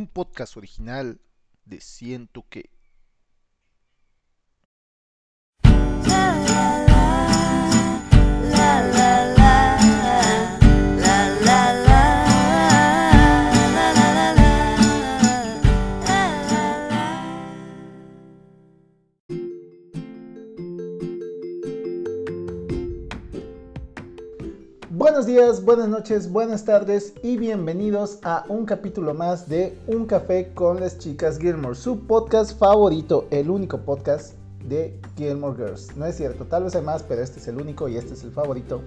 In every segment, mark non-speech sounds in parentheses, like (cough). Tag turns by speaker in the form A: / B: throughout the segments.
A: un podcast original de Siento que.
B: Buenos días, buenas noches, buenas tardes y bienvenidos a un capítulo más de Un Café con las Chicas Gilmore, su podcast favorito, el único podcast de Gilmore Girls. No es cierto, tal vez hay más, pero este es el único y este es el favorito.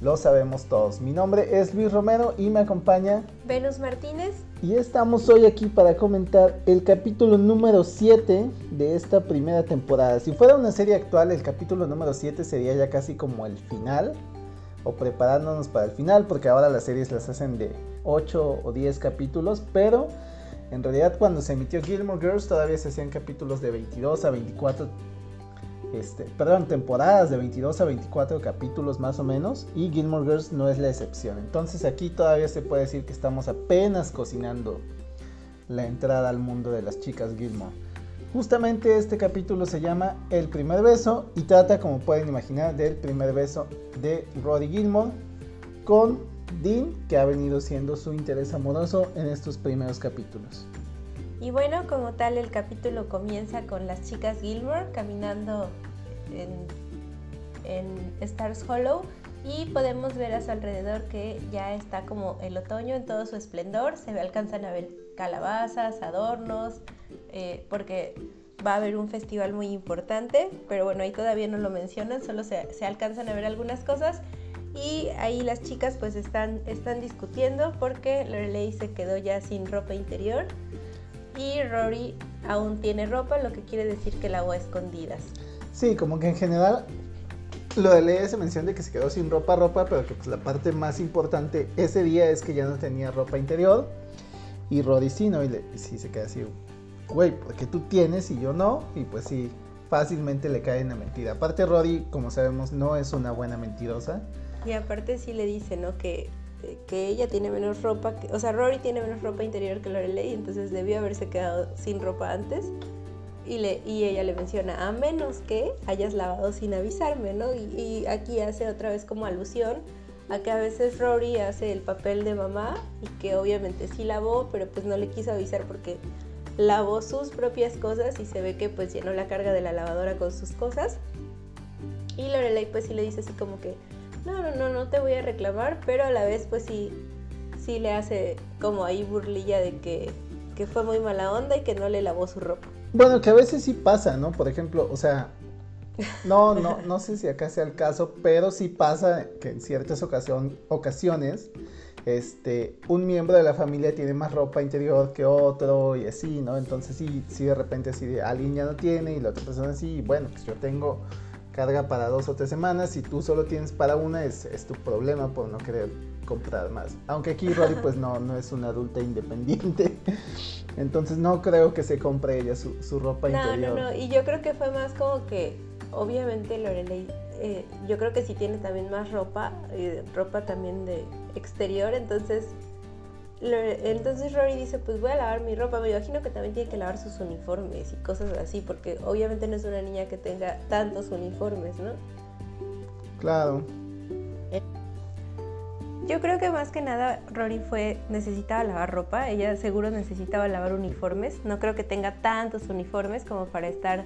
B: Lo sabemos todos. Mi nombre es Luis Romero y me acompaña
C: Venus Martínez.
B: Y estamos hoy aquí para comentar el capítulo número 7 de esta primera temporada. Si fuera una serie actual, el capítulo número 7 sería ya casi como el final o preparándonos para el final, porque ahora las series las hacen de 8 o 10 capítulos, pero en realidad cuando se emitió Gilmore Girls todavía se hacían capítulos de 22 a 24, este, perdón, temporadas de 22 a 24 capítulos más o menos, y Gilmore Girls no es la excepción. Entonces aquí todavía se puede decir que estamos apenas cocinando la entrada al mundo de las chicas Gilmore. Justamente este capítulo se llama El primer beso y trata, como pueden imaginar, del primer beso de Roddy Gilmore con Dean, que ha venido siendo su interés amoroso en estos primeros capítulos.
C: Y bueno, como tal, el capítulo comienza con las chicas Gilmore caminando en, en Stars Hollow y podemos ver a su alrededor que ya está como el otoño en todo su esplendor, se alcanzan a ver calabazas, adornos, eh, porque va a haber un festival muy importante, pero bueno, ahí todavía no lo mencionan, solo se, se, alcanzan a ver algunas cosas y ahí las chicas pues están, están discutiendo porque Lorelei se quedó ya sin ropa interior y Rory aún tiene ropa, lo que quiere decir que la hago a escondidas.
B: Sí, como que en general lo de Lea se menciona de que se quedó sin ropa, ropa, pero que pues la parte más importante ese día es que ya no tenía ropa interior y Rory sí, ¿no? Y, le, sí se queda así, güey, porque tú tienes y yo no, y pues sí, fácilmente le cae en la mentira. Aparte Rory, como sabemos, no es una buena mentirosa.
C: Y aparte sí le dice, ¿no? Que, que ella tiene menos ropa, que, o sea, Rory tiene menos ropa interior que Lorelei, entonces debió haberse quedado sin ropa antes. Y, le, y ella le menciona, a menos que hayas lavado sin avisarme, ¿no? Y, y aquí hace otra vez como alusión a que a veces Rory hace el papel de mamá y que obviamente sí lavó, pero pues no le quiso avisar porque lavó sus propias cosas y se ve que pues llenó la carga de la lavadora con sus cosas. Y Lorelai pues sí le dice así como que, no, no, no, no te voy a reclamar, pero a la vez pues sí, sí le hace como ahí burlilla de que, que fue muy mala onda y que no le lavó su ropa.
B: Bueno, que a veces sí pasa, ¿no? Por ejemplo, o sea, no, no, no sé si acá sea el caso, pero sí pasa que en ciertas ocasión, ocasiones este, un miembro de la familia tiene más ropa interior que otro y así, ¿no? Entonces sí, sí de repente así de alguien ya no tiene y la otra persona sí, bueno, pues yo tengo carga para dos o tres semanas, si tú solo tienes para una es, es tu problema por no querer comprar más. Aunque aquí Rory pues no, no es una adulta independiente, (laughs) entonces no creo que se compre ella su, su ropa
C: no,
B: interior.
C: No, no, y yo creo que fue más como que obviamente Lorelei, eh, yo creo que sí tiene también más ropa, eh, ropa también de exterior, entonces, entonces Rory dice, pues voy a lavar mi ropa, me imagino que también tiene que lavar sus uniformes y cosas así, porque obviamente no es una niña que tenga tantos uniformes, ¿no?
B: Claro.
C: Yo creo que más que nada Rory fue necesitaba lavar ropa, ella seguro necesitaba lavar uniformes, no creo que tenga tantos uniformes como para estar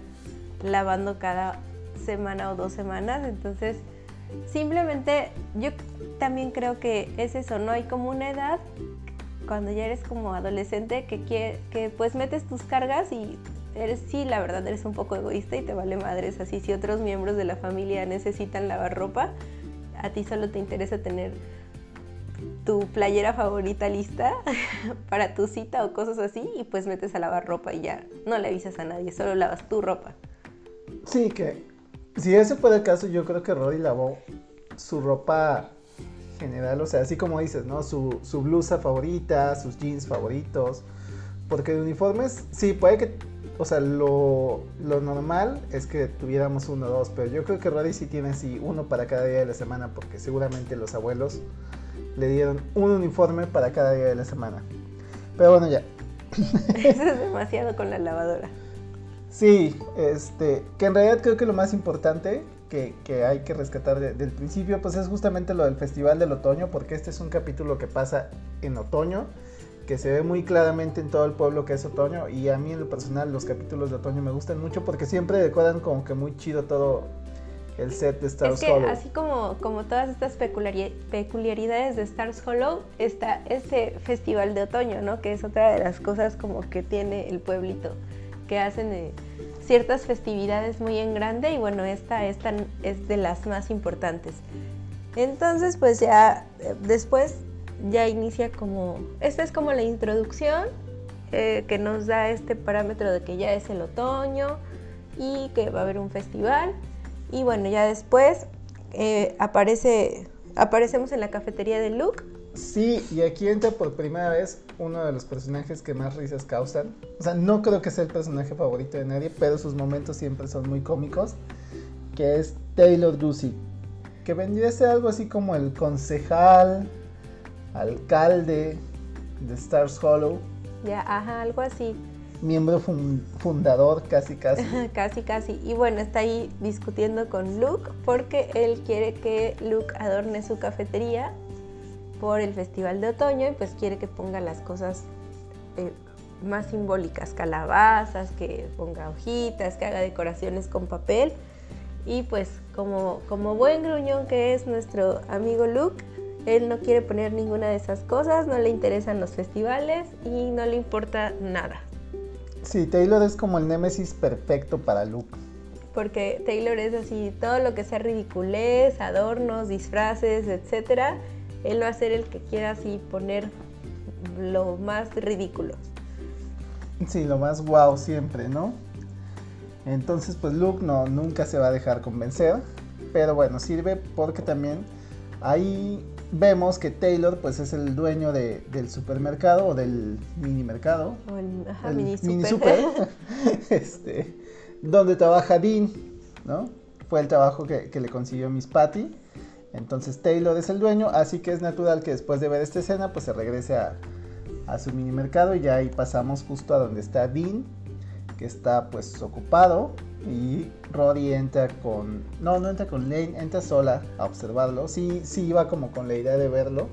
C: lavando cada semana o dos semanas. Entonces, simplemente yo también creo que es eso, ¿no? Hay como una edad, cuando ya eres como adolescente, que, que pues metes tus cargas y eres, sí, la verdad, eres un poco egoísta y te vale madres. Así, si otros miembros de la familia necesitan lavar ropa, a ti solo te interesa tener tu playera favorita lista (laughs) para tu cita o cosas así y pues metes a lavar ropa y ya no le avisas a nadie, solo lavas tu ropa.
B: Sí, que si ese fue el caso, yo creo que Rory lavó su ropa general, o sea, así como dices, ¿no? Su, su blusa favorita, sus jeans favoritos, porque de uniformes, sí, puede que, o sea, lo, lo normal es que tuviéramos uno o dos, pero yo creo que Rory sí tiene así uno para cada día de la semana, porque seguramente los abuelos le dieron un uniforme para cada día de la semana. Pero bueno, ya, (laughs)
C: Eso es demasiado con la lavadora.
B: Sí, este, que en realidad creo que lo más importante que, que hay que rescatar de- del principio, pues es justamente lo del Festival del Otoño, porque este es un capítulo que pasa en otoño, que se ve muy claramente en todo el pueblo que es otoño, y a mí en lo personal los capítulos de otoño me gustan mucho porque siempre decoran como que muy chido todo el set de Star
C: Es que
B: Hollow.
C: así como, como todas estas peculiari- peculiaridades de Stars Hollow, está este festival de otoño, ¿no? Que es otra de las cosas como que tiene el pueblito, que hacen eh, ciertas festividades muy en grande y bueno, esta, es de las más importantes. Entonces, pues ya eh, después ya inicia como, esta es como la introducción eh, que nos da este parámetro de que ya es el otoño y que va a haber un festival. Y bueno, ya después aparece, aparecemos en la cafetería de Luke.
B: Sí, y aquí entra por primera vez uno de los personajes que más risas causan. O sea, no creo que sea el personaje favorito de nadie, pero sus momentos siempre son muy cómicos. Que es Taylor Ducey. Que vendría a ser algo así como el concejal, alcalde de Stars Hollow.
C: Ya, ajá, algo así.
B: Miembro fun- fundador, casi casi. (laughs)
C: casi, casi. Y bueno, está ahí discutiendo con Luke porque él quiere que Luke adorne su cafetería por el festival de otoño y pues quiere que ponga las cosas eh, más simbólicas, calabazas, que ponga hojitas, que haga decoraciones con papel. Y pues como, como buen gruñón que es nuestro amigo Luke, él no quiere poner ninguna de esas cosas, no le interesan los festivales y no le importa nada.
B: Sí, Taylor es como el némesis perfecto para Luke.
C: porque Taylor es así, todo lo que sea ridiculez, adornos, disfraces, etcétera, él va a ser el que quiera así poner lo más ridículo.
B: Sí, lo más guau siempre, ¿no? Entonces, pues Luke no, nunca se va a dejar convencer. Pero bueno, sirve porque también ahí vemos que Taylor pues es el dueño de- del supermercado o del mini mercado.
C: O el, ajá,
B: el
C: mini
B: mini
C: super.
B: super, (laughs) (laughs) este, donde trabaja Dean, ¿no? Fue el trabajo que, que le consiguió Miss Patty. Entonces Taylor es el dueño, así que es natural que después de ver esta escena, pues se regrese a, su mini mercado y ya ahí pasamos justo a donde está Dean, que está pues ocupado y Rory entra con, no, no entra con Lane, entra sola a observarlo. Sí, sí iba como con la idea de verlo.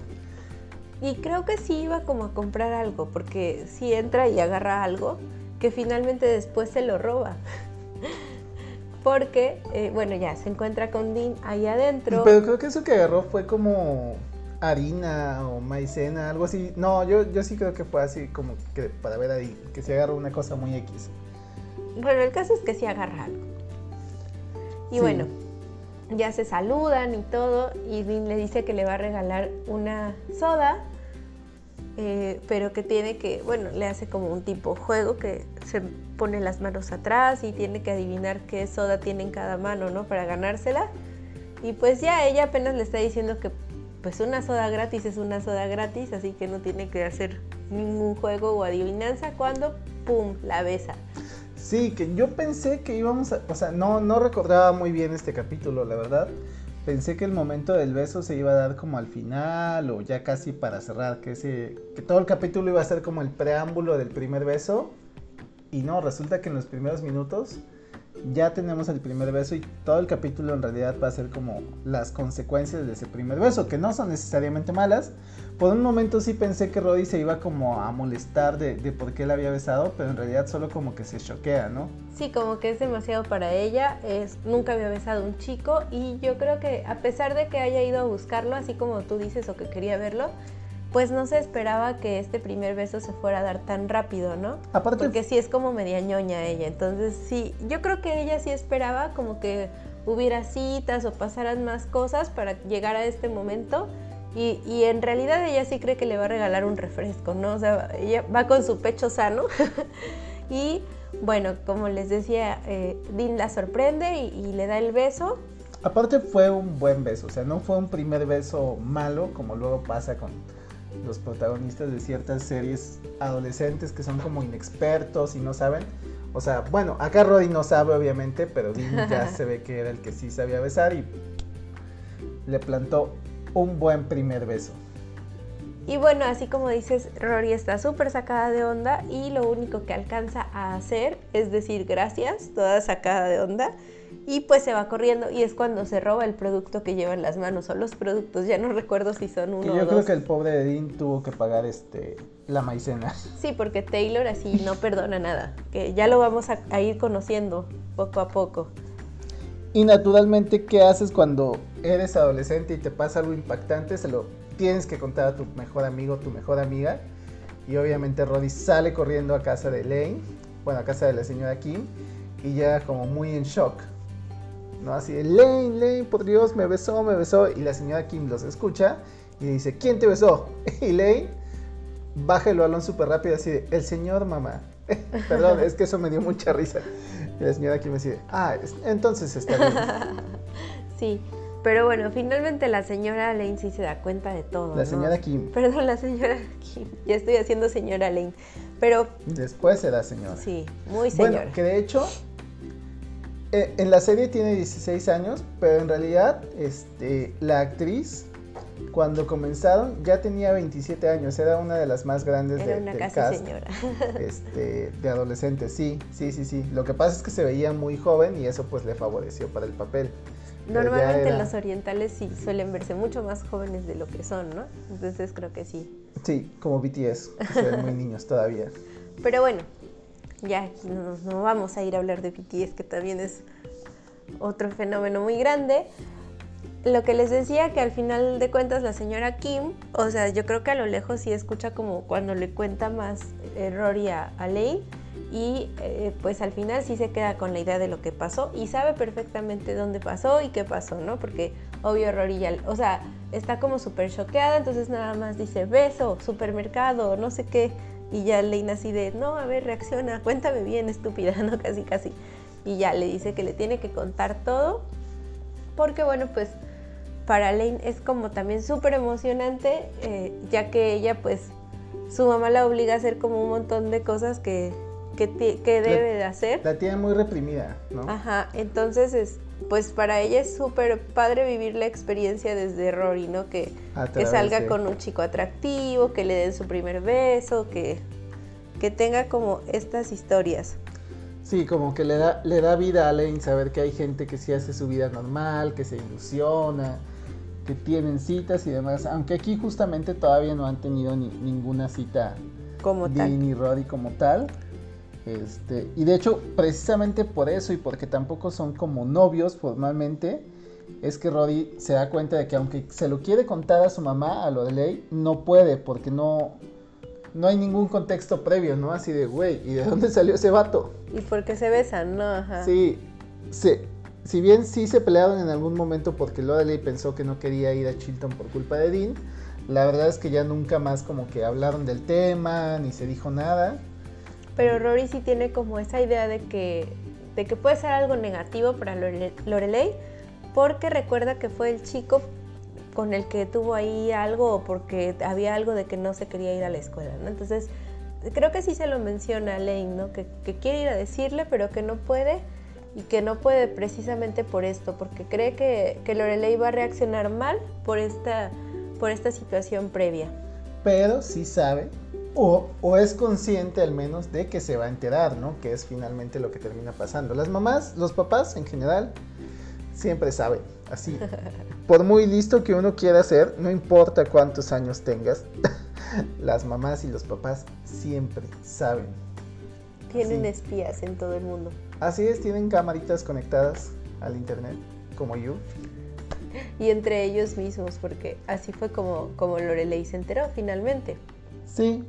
C: Y creo que sí iba como a comprar algo, porque sí entra y agarra algo que finalmente después se lo roba. (laughs) Porque, eh, bueno, ya se encuentra con Dean ahí adentro.
B: Pero creo que eso que agarró fue como harina o maicena, algo así. No, yo, yo sí creo que fue así como que para ver ahí, que se agarró una cosa muy X.
C: Bueno, el caso es que sí agarra algo. Y
B: Sí.
C: bueno, ya se saludan y todo, y Dean le dice que le va a regalar una soda, eh, pero que tiene que, bueno, le hace como un tipo juego que se pone las manos atrás y tiene que adivinar qué soda tiene en cada mano, ¿no? Para ganársela. Y pues ya ella apenas le está diciendo que pues una soda gratis es una soda gratis, así que no tiene que hacer ningún juego o adivinanza cuando, ¡pum!, la besa.
B: Sí, que yo pensé que íbamos a, o sea, no, no recordaba muy bien este capítulo, la verdad. Pensé que el momento del beso se iba a dar como al final o ya casi para cerrar, que ese, que todo el capítulo iba a ser como el preámbulo del primer beso. Y no, resulta que en los primeros minutos ya tenemos el primer beso y todo el capítulo en realidad va a ser como las consecuencias de ese primer beso, que no son necesariamente malas. Por un momento sí pensé que Roddy se iba como a molestar de, de por qué la había besado, pero en realidad solo como que se choquea, ¿no?
C: Sí, como que es demasiado para ella, es, nunca había besado un chico y yo creo que a pesar de que haya ido a buscarlo, así como tú dices, o que quería verlo, pues no se esperaba que este primer beso se fuera a dar tan rápido, ¿no?
B: Aparte,
C: Porque sí es como media ñoña ella, entonces sí, yo creo que ella sí esperaba como que hubiera citas o pasaran más cosas para llegar a este momento. Y, y en realidad ella sí cree que le va a regalar un refresco, ¿no? O sea, ella va con su pecho sano. (laughs) y bueno, como les decía, eh, Dean la sorprende y, y le da el beso.
B: aparte fue un buen beso, o sea, no fue un primer beso malo como luego pasa con los protagonistas de ciertas series adolescentes que son como inexpertos y no saben. O sea, bueno, acá Roddy no sabe obviamente, pero Dean (laughs) ya se ve que era el que sí sabía besar y le plantó un buen primer beso.
C: Y bueno, así como dices, Rory está súper sacada de onda y lo único que alcanza a hacer es decir gracias, toda sacada de onda. Y pues se va corriendo y es cuando se roba el producto que lleva en las manos o los productos. Ya no recuerdo si son uno
B: Y
C: o
B: yo
C: dos.
B: creo que el pobre de Dean tuvo que pagar este la maicena.
C: Sí, porque Taylor así no perdona nada. Que ya lo vamos a, a ir conociendo poco a poco.
B: Y naturalmente, ¿qué haces cuando eres adolescente y te pasa algo impactante? Se lo tienes que contar a tu mejor amigo, tu mejor amiga. Y obviamente Roddy sale corriendo a casa de Lane, bueno, a casa de la señora Kim, y llega como muy en shock. ¿No? Así de, Lane, Lane, por Dios, me besó, me besó. Y la señora Kim los escucha y dice, ¿quién te besó? (laughs) Y Lane baja el balón súper rápido así de, el señor mamá. (laughs) Perdón, es que eso me dio mucha risa. Y la señora Kim así de, ah, es- entonces está bien. (laughs)
C: Sí, pero bueno, finalmente la señora Lane sí se da cuenta de todo.
B: La
C: ¿no?
B: señora Kim.
C: Perdón, la señora Kim. Ya estoy haciendo señora Lane. Pero
B: Después será señora.
C: sí, muy señora.
B: Bueno, que de hecho, en la serie tiene 16 años, pero en realidad este, la actriz, cuando comenzaron, ya tenía 27 años. Era una de las más grandes
C: Era
B: de,
C: una
B: del
C: casi
B: cast
C: señora. (laughs)
B: este, (laughs) de adolescentes. Sí, sí, sí, sí. Lo que pasa es que se veía muy joven y eso pues le favoreció para el papel.
C: Normalmente
B: era-
C: los orientales sí suelen verse mucho más jóvenes de lo que son, ¿no? Entonces creo que sí.
B: Sí, como BTS, que se ven muy (laughs) niños todavía.
C: Pero bueno, ya no, vamos a ir a hablar de BTS, que también es otro fenómeno muy grande. Lo que les decía que al final de cuentas la señora Kim, o sea, yo creo que a lo lejos sí escucha como cuando le cuenta más eh, Rory a, a y eh, pues al final sí se queda con la idea de lo que pasó y sabe perfectamente dónde pasó y qué pasó, ¿no? Porque obvio Rory ya, o sea, está como súper choqueada, entonces nada más dice beso, supermercado, no sé qué, y ya Lane así de, no, a ver, reacciona, cuéntame bien, estúpida, (laughs) ¿no? Casi, casi. Y ya le dice que le tiene que contar todo, porque bueno, pues para Lane es como también súper emocionante, eh, ya que ella pues su mamá la obliga a hacer como un montón de cosas que, que, que debe de hacer.
B: La tiene muy reprimida, ¿no?
C: Ajá, entonces es, pues para ella es súper padre vivir la experiencia desde Rory, ¿no? Que, que salga
B: de-
C: con un chico atractivo, que le den su primer beso, que, que tenga como estas historias.
B: Sí, como que le da, le da vida a Lane saber que hay gente que sí hace su vida normal, que se ilusiona, que tienen citas y demás. Aunque aquí justamente todavía no han tenido ni- ninguna cita
C: Como tal.
B: Dean y Roddy como tal. Este, y de hecho, precisamente por eso y porque tampoco son como novios formalmente, es que Roddy se da cuenta de que aunque se lo quiere contar a su mamá, a lo de ley, no puede porque no, no hay ningún contexto previo, ¿no? Así de, güey, ¿y de dónde salió ese vato?
C: Y porque se besan, ¿no? Ajá.
B: Sí, se- si bien sí se pelearon en algún momento porque Lorelei pensó que no quería ir a Chilton por culpa de Dean, la verdad es que ya nunca más como que hablaron del tema, ni se dijo nada.
C: Pero Rory sí tiene como esa idea de que, de que puede ser algo negativo para Lore- Lorelei, porque recuerda que fue el chico con el que tuvo ahí algo o porque había algo de que no se quería ir a la escuela, ¿no? Entonces, creo que sí se lo menciona a Lane, ¿no? Que, quiere ir a decirle, pero que no puede y que no puede precisamente por esto, porque cree que, que Lorelei va a reaccionar mal por esta, por esta situación previa.
B: pero sí sabe, o, o es consciente al menos de que se va a enterar, ¿no? Que es finalmente lo que termina pasando. Las mamás, los papás en general, siempre saben, así. (laughs) Por muy listo que uno quiera ser, no importa cuántos años tengas, (laughs) las mamás y los papás siempre saben.
C: Tienen espías en todo el mundo.
B: Así es, tienen camaritas conectadas al internet, como yo.
C: y entre ellos mismos, porque así fue como, como Lorelei se enteró finalmente.
B: Sí,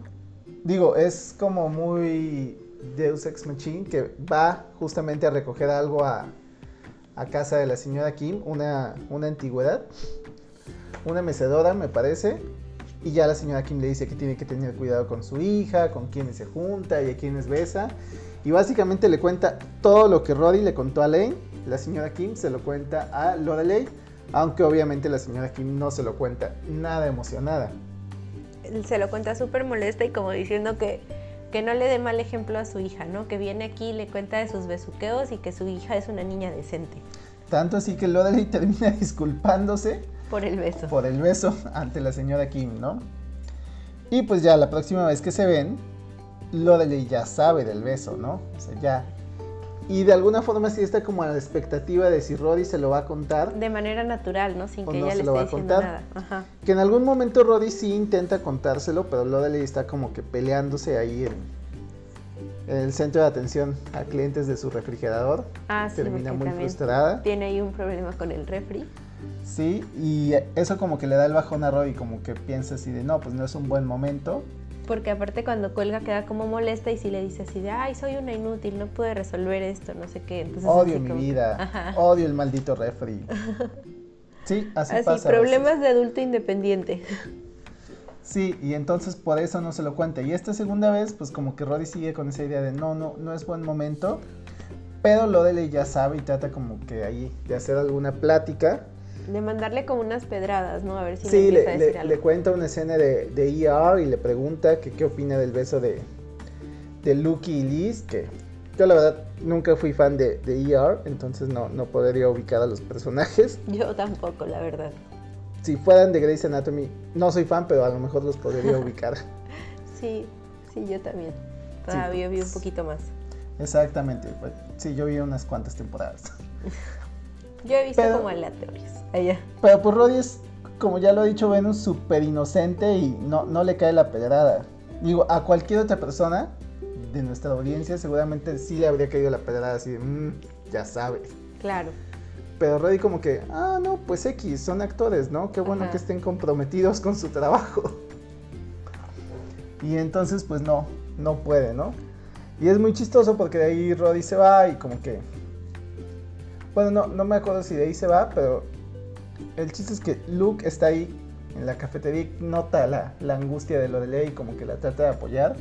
B: digo, es como muy Deus Ex Machine que va justamente a recoger algo a, casa de la señora Kim, una, una antigüedad, una mecedora me parece, y ya la señora Kim le dice que tiene que tener cuidado con su hija, con quienes se junta y a quienes besa, y básicamente le cuenta todo lo que Roddy le contó a Lane, la señora Kim se lo cuenta a Lorelei, aunque obviamente la señora Kim no se lo cuenta nada emocionada.
C: Se lo cuenta súper molesta y como diciendo que, que no le dé mal ejemplo a su hija, ¿no? Que viene aquí y le cuenta de sus besuqueos y que su hija es una niña decente
B: Tanto así que Lorelei termina (laughs) disculpándose
C: por el beso.
B: por el beso ante la señora Kim, ¿no? Y pues ya la próxima vez que se ven, Lorelei ya sabe del beso, ¿no? O sea, ya. Y de alguna forma sí está como a la expectativa de si Roddy se lo va a contar.
C: De manera natural, ¿no? Sin que
B: no
C: ella
B: se
C: le
B: lo va
C: esté
B: a
C: diciendo nada. Ajá.
B: Que en algún momento Roddy sí intenta contárselo, pero Lorelei está como que peleándose ahí en, en el centro de atención a clientes de su refrigerador.
C: Ah, sí,
B: Termina muy frustrada.
C: Tiene ahí un problema con el refri.
B: Sí, y eso como que le da el bajón a Roddy, como que piensa así de, no, pues no es un buen momento.
C: Porque aparte cuando cuelga queda como molesta y si le dice así de, ay, soy una inútil, no pude resolver esto, no sé qué. Entonces,
B: Odio mi
C: como-
B: vida,
C: Ajá.
B: odio el maldito refri. (laughs) Sí, así,
C: Así,
B: pasa.
C: problemas de adulto independiente.
B: Sí, y entonces por eso no se lo cuenta. Y esta segunda vez, pues como que Roddy sigue con esa idea de no, no, no es buen momento. Pero Lorelei ya sabe y trata como que ahí de hacer alguna plática.
C: De mandarle como unas pedradas, ¿no? A ver si le
B: Sí,
C: empieza
B: le,
C: a decir
B: le-
C: algo.
B: le cuenta una escena de, de ER y le pregunta que qué opina del beso de, de Lucky y Liz, que yo la verdad nunca fui fan de, de ER, entonces no, no podría ubicar a los personajes. (laughs)
C: Yo tampoco, la verdad.
B: Si fueran de Grey's Anatomy, no soy fan, pero a lo mejor los podría (laughs) ubicar.
C: Sí, sí, yo también. Todavía vi un poquito más.
B: Exactamente, pues, sí, yo vi unas cuantas temporadas. (laughs)
C: Yo he visto
B: Pero-
C: como aleatorios.
B: Pero pues Roddy es, como ya lo ha dicho Venus, súper inocente y no, no le cae la pedrada. Digo, a cualquier otra persona de nuestra audiencia seguramente sí le habría caído la pedrada así de, "Mm, ya sabes.
C: Claro.
B: Pero Roddy como que, ah, no, pues X, son actores, ¿no? Qué bueno
C: Ajá.
B: que estén comprometidos con su trabajo. Y entonces pues no, no puede, ¿no? Y es muy chistoso porque de ahí Roddy se va y como que... Bueno, no, no me acuerdo si de ahí se va, pero el chiste es que Luke está ahí en la cafetería y nota la, la angustia de Lorelei y como que la trata de apoyar.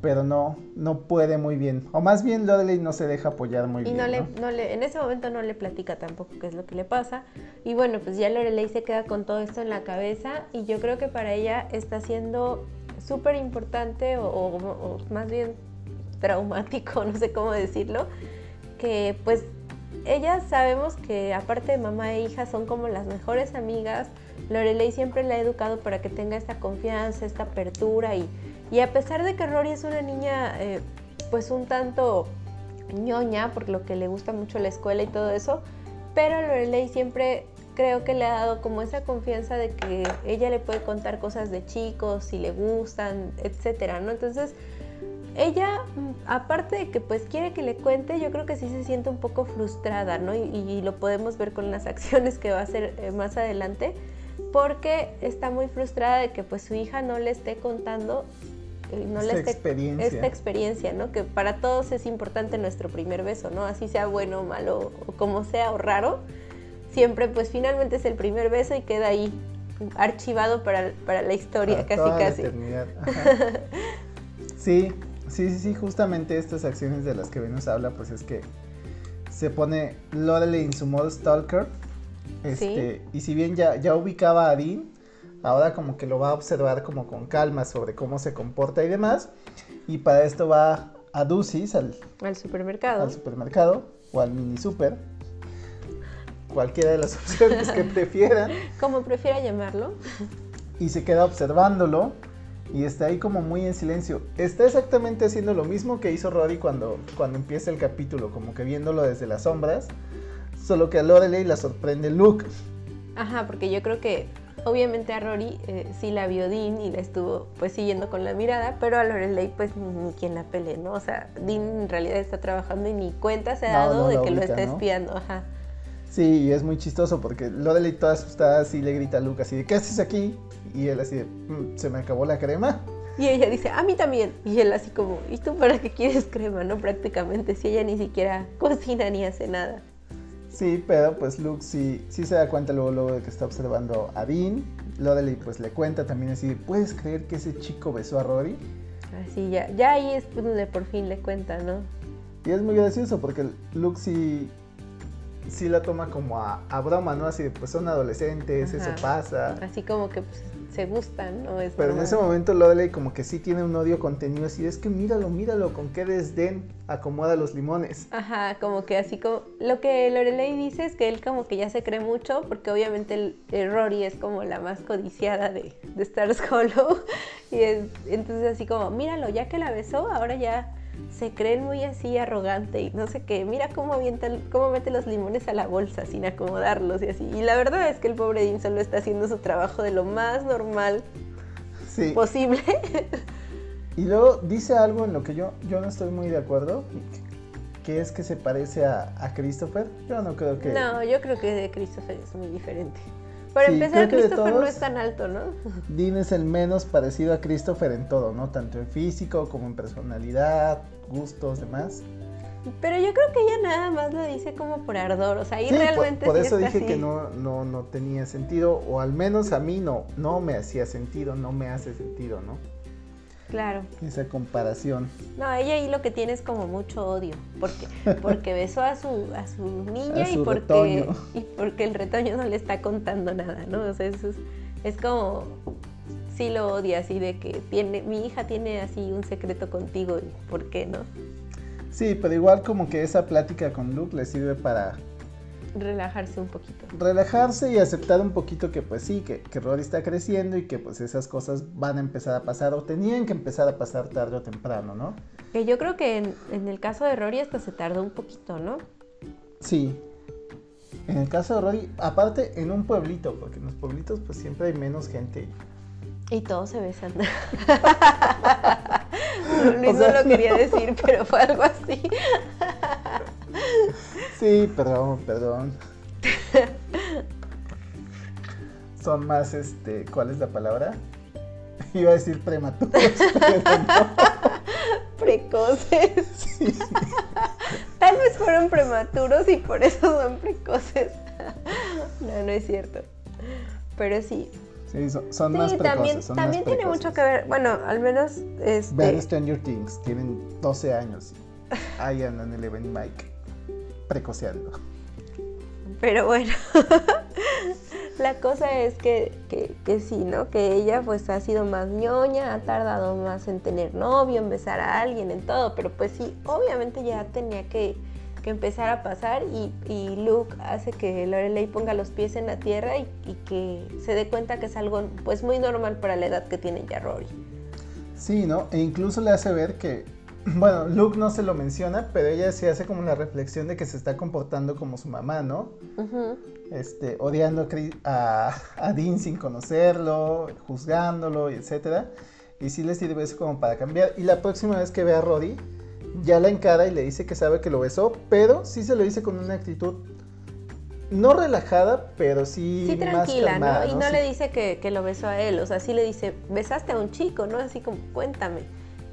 B: Pero no, no puede muy bien. O más bien Lorelei no se deja apoyar muy
C: Y
B: bien.
C: no le,
B: ¿no?
C: no le, en ese momento no le platica tampoco qué es lo que le pasa. Y bueno, pues ya Lorelei se queda con todo esto en la cabeza y yo creo que para ella está siendo súper importante o, o- o más bien traumático, (laughs) no sé cómo decirlo, que pues ellas sabemos que aparte de mamá e hija son como las mejores amigas. Lorelei siempre la ha educado para que tenga esta confianza, esta apertura y, y a pesar de que Rory es una niña eh, pues un tanto ñoña por lo que le gusta mucho la escuela y todo eso, pero Lorelei siempre creo que le ha dado como esa confianza de que ella le puede contar cosas de chicos, si le gustan, etcétera, ¿no? Entonces, ella, mm, aparte de que pues quiere que le cuente, yo creo que sí se siente un poco frustrada, ¿no? Y, y lo podemos ver con las (laughs) acciones que va a hacer eh, más adelante, porque está muy frustrada de que pues su hija no le esté contando, eh, no
B: Esta
C: le esté
B: experiencia.
C: esta experiencia, ¿no? Que para todos es importante nuestro primer beso, ¿no? Así sea bueno o malo o como sea o raro, siempre pues finalmente es el primer beso y queda ahí archivado para, para la historia,
B: Para
C: casi
B: toda la
C: casi.
B: eternidad. Ajá. (laughs) sí, sí, sí, sí, justamente estas acciones de las que Venus habla, pues es que se pone Lorelei en su modo stalker. Este, Y si bien ya, ya ubicaba a Dean, ahora como que lo va a observar como con calma sobre cómo se comporta y demás. Y para esto va a Ducis, al,
C: Al supermercado.
B: al supermercado o al mini super. Cualquiera de las (laughs) opciones que prefieran.
C: Como prefiera llamarlo.
B: y se queda observándolo y está ahí como muy en silencio. Está exactamente haciendo lo mismo que hizo Rory cuando, cuando empieza el capítulo, como que viéndolo desde las sombras, solo que a Lorelei la sorprende Luke.
C: Ajá, porque yo creo que obviamente a Rory eh, sí la vio Dean y la estuvo pues siguiendo con la mirada, pero a Lorelei pues ni, quien la pele, ¿no? O sea, Dean en realidad está trabajando y ni cuenta se ha dado
B: no
C: de que lo está espiando, ajá.
B: Sí, y es muy chistoso porque Lorelei toda asustada así le grita a Luke así de ¿qué haces aquí? Y él así de "Mm, se me acabó la crema.
C: Y ella dice, a mí también. Y él así como, ¿y tú para qué quieres crema, no? Prácticamente, si ella ni siquiera (laughs) cocina ni hace nada.
B: Sí, pero pues Luke sí, sí se da cuenta luego, luego de que está observando a Dean. Lorelei pues le cuenta también así, de, ¿puedes creer que ese chico besó a Rory?
C: Así ya, ya ahí es donde por fin le cuenta, ¿no?
B: Y es muy gracioso porque Luke sí, sí la toma como a, a broma, ¿no? Así de, pues son adolescentes,
C: Ajá.
B: eso pasa.
C: Así como que pues, se gustan, ¿no? Es
B: Pero en ese momento Lorelei como que sí tiene un odio contenido así, es que míralo, míralo, con qué desdén acomoda los limones.
C: Ajá, como que así como... Lo que Lorelei dice es que él como que ya se cree mucho, porque obviamente el, el Rory es como la más codiciada de, de Stars (laughs) Hollow. Y es, entonces así como, míralo, ya que la besó, ahora ya se creen muy así arrogante y no sé qué. Mira cómo avienta, cómo mete los limones a la bolsa sin acomodarlos y así. Y la verdad es que el pobre Dean solo está haciendo su trabajo de lo más normal
B: Sí.
C: posible. (laughs)
B: Y luego dice algo en lo que yo, yo no estoy muy de acuerdo, que es que se parece a, a Christopher. Yo no creo que...
C: No, yo creo que de Christopher es muy diferente. Para
B: Sí,
C: empezar, Christopher no es tan alto, ¿no? (laughs)
B: Dean es el menos parecido a Christopher en todo, ¿no? Tanto en físico como en personalidad, gustos, demás.
C: Pero yo creo que ella nada más lo dice como por ardor, o sea, ahí
B: Sí, por-
C: realmente
B: por,
C: sí
B: eso dije que no, no, no tenía sentido, o al menos a mí no, no me hacía sentido, no me hace sentido, ¿no?
C: Claro.
B: Esa comparación.
C: No, ella ahí lo que tiene es como mucho odio, porque (laughs) porque besó a su a su niña
B: A
C: y porque
B: retoño. (laughs)
C: y porque el retoño no le está contando nada, ¿no? O sea, eso es, es como sí lo odia así de que tiene mi hija tiene así un secreto contigo y ¿por qué no?
B: Sí, pero igual como que esa plática con Luke le sirve para
C: Relajarse un poquito.
B: relajarse y aceptar un poquito que pues sí, que, que Rory está creciendo y que pues esas cosas van a empezar a pasar o tenían que empezar a pasar tarde o temprano, ¿no?
C: Que yo creo que en, en el caso de Rory hasta se tardó un poquito, ¿no?
B: Sí. En el caso de Rory, aparte en un pueblito, porque en los pueblitos pues siempre hay menos gente.
C: Y todos se besan. (laughs) Luis
B: O sea,
C: no lo quería decir, pero fue algo así. (laughs)
B: Sí, perdón, perdón. (laughs) Son más, este, ¿cuál es la palabra? (laughs) Iba a decir prematuros, (laughs) no.
C: Precoces.
B: Sí.
C: Tal vez fueron prematuros y por eso son precoces. No, no es cierto. Pero sí.
B: Sí, son, son más precoces.
C: también,
B: son
C: también
B: más
C: tiene
B: precoces.
C: mucho que ver. Bueno, al menos este.
B: Vean Stranger Things, tienen 12 años. Ahí andan Eleven y Mike, precoceando.
C: Pero bueno, (laughs) la cosa es que, que, que sí, ¿no? Que ella pues ha sido más ñoña, ha tardado más en tener novio, en besar a alguien, en todo, pero pues sí, obviamente ya tenía que, que empezar a pasar y, y Luke hace que Lorelei ponga los pies en la tierra y, y que se dé cuenta que es algo pues muy normal para la edad que tiene ya Rory.
B: Sí, ¿no? E incluso le hace ver que, bueno, Luke no se lo menciona, pero ella sí hace como la reflexión de que se está comportando como su mamá, ¿no? Este, odiando a, Chris- a, Dean sin conocerlo, juzgándolo, y etcétera. Y sí le sirve eso como para cambiar. Y la próxima vez que ve a Roddy, ya la encara y le dice que sabe que lo besó, pero sí se lo dice con una actitud no relajada, pero sí,
C: Sí,
B: más
C: tranquila,
B: calmada,
C: ¿no? Y no le dice que, que lo besó a él, o sea, sí le dice, besaste a un chico, ¿no? Así como, cuéntame.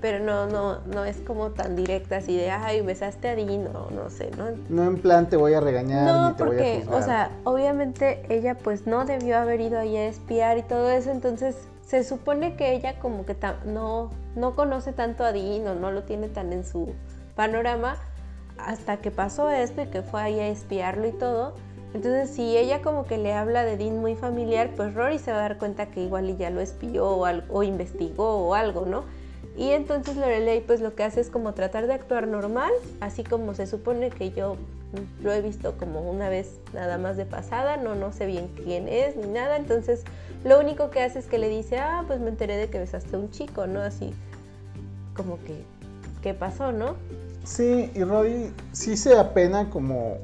C: Pero no, no, no es como tan directa, así de, ay, besaste a Dean, o no sé, ¿no?
B: No en plan te voy a regañar
C: No,
B: ni te voy a
C: porque,
B: juzgar.
C: o sea, obviamente ella pues no debió haber ido ahí a espiar y todo eso, entonces se supone que ella como que no, no conoce tanto a Dean o no lo tiene tan en su panorama hasta que pasó esto y que fue ahí a espiarlo y todo. Entonces, si ella como que le habla de Dean muy familiar, pues Rory se va a dar cuenta que igual ya lo espió o, o investigó o algo, ¿no? Y entonces Lorelei pues lo que hace es como tratar de actuar normal, así como se supone que yo lo he visto como una vez nada más de pasada, no, no sé bien quién es ni nada, entonces lo único que hace es que le dice, ah, pues me enteré de que besaste a un chico, ¿no? Así como que, ¿qué pasó, no?
B: Sí, y Roddy sí se apena como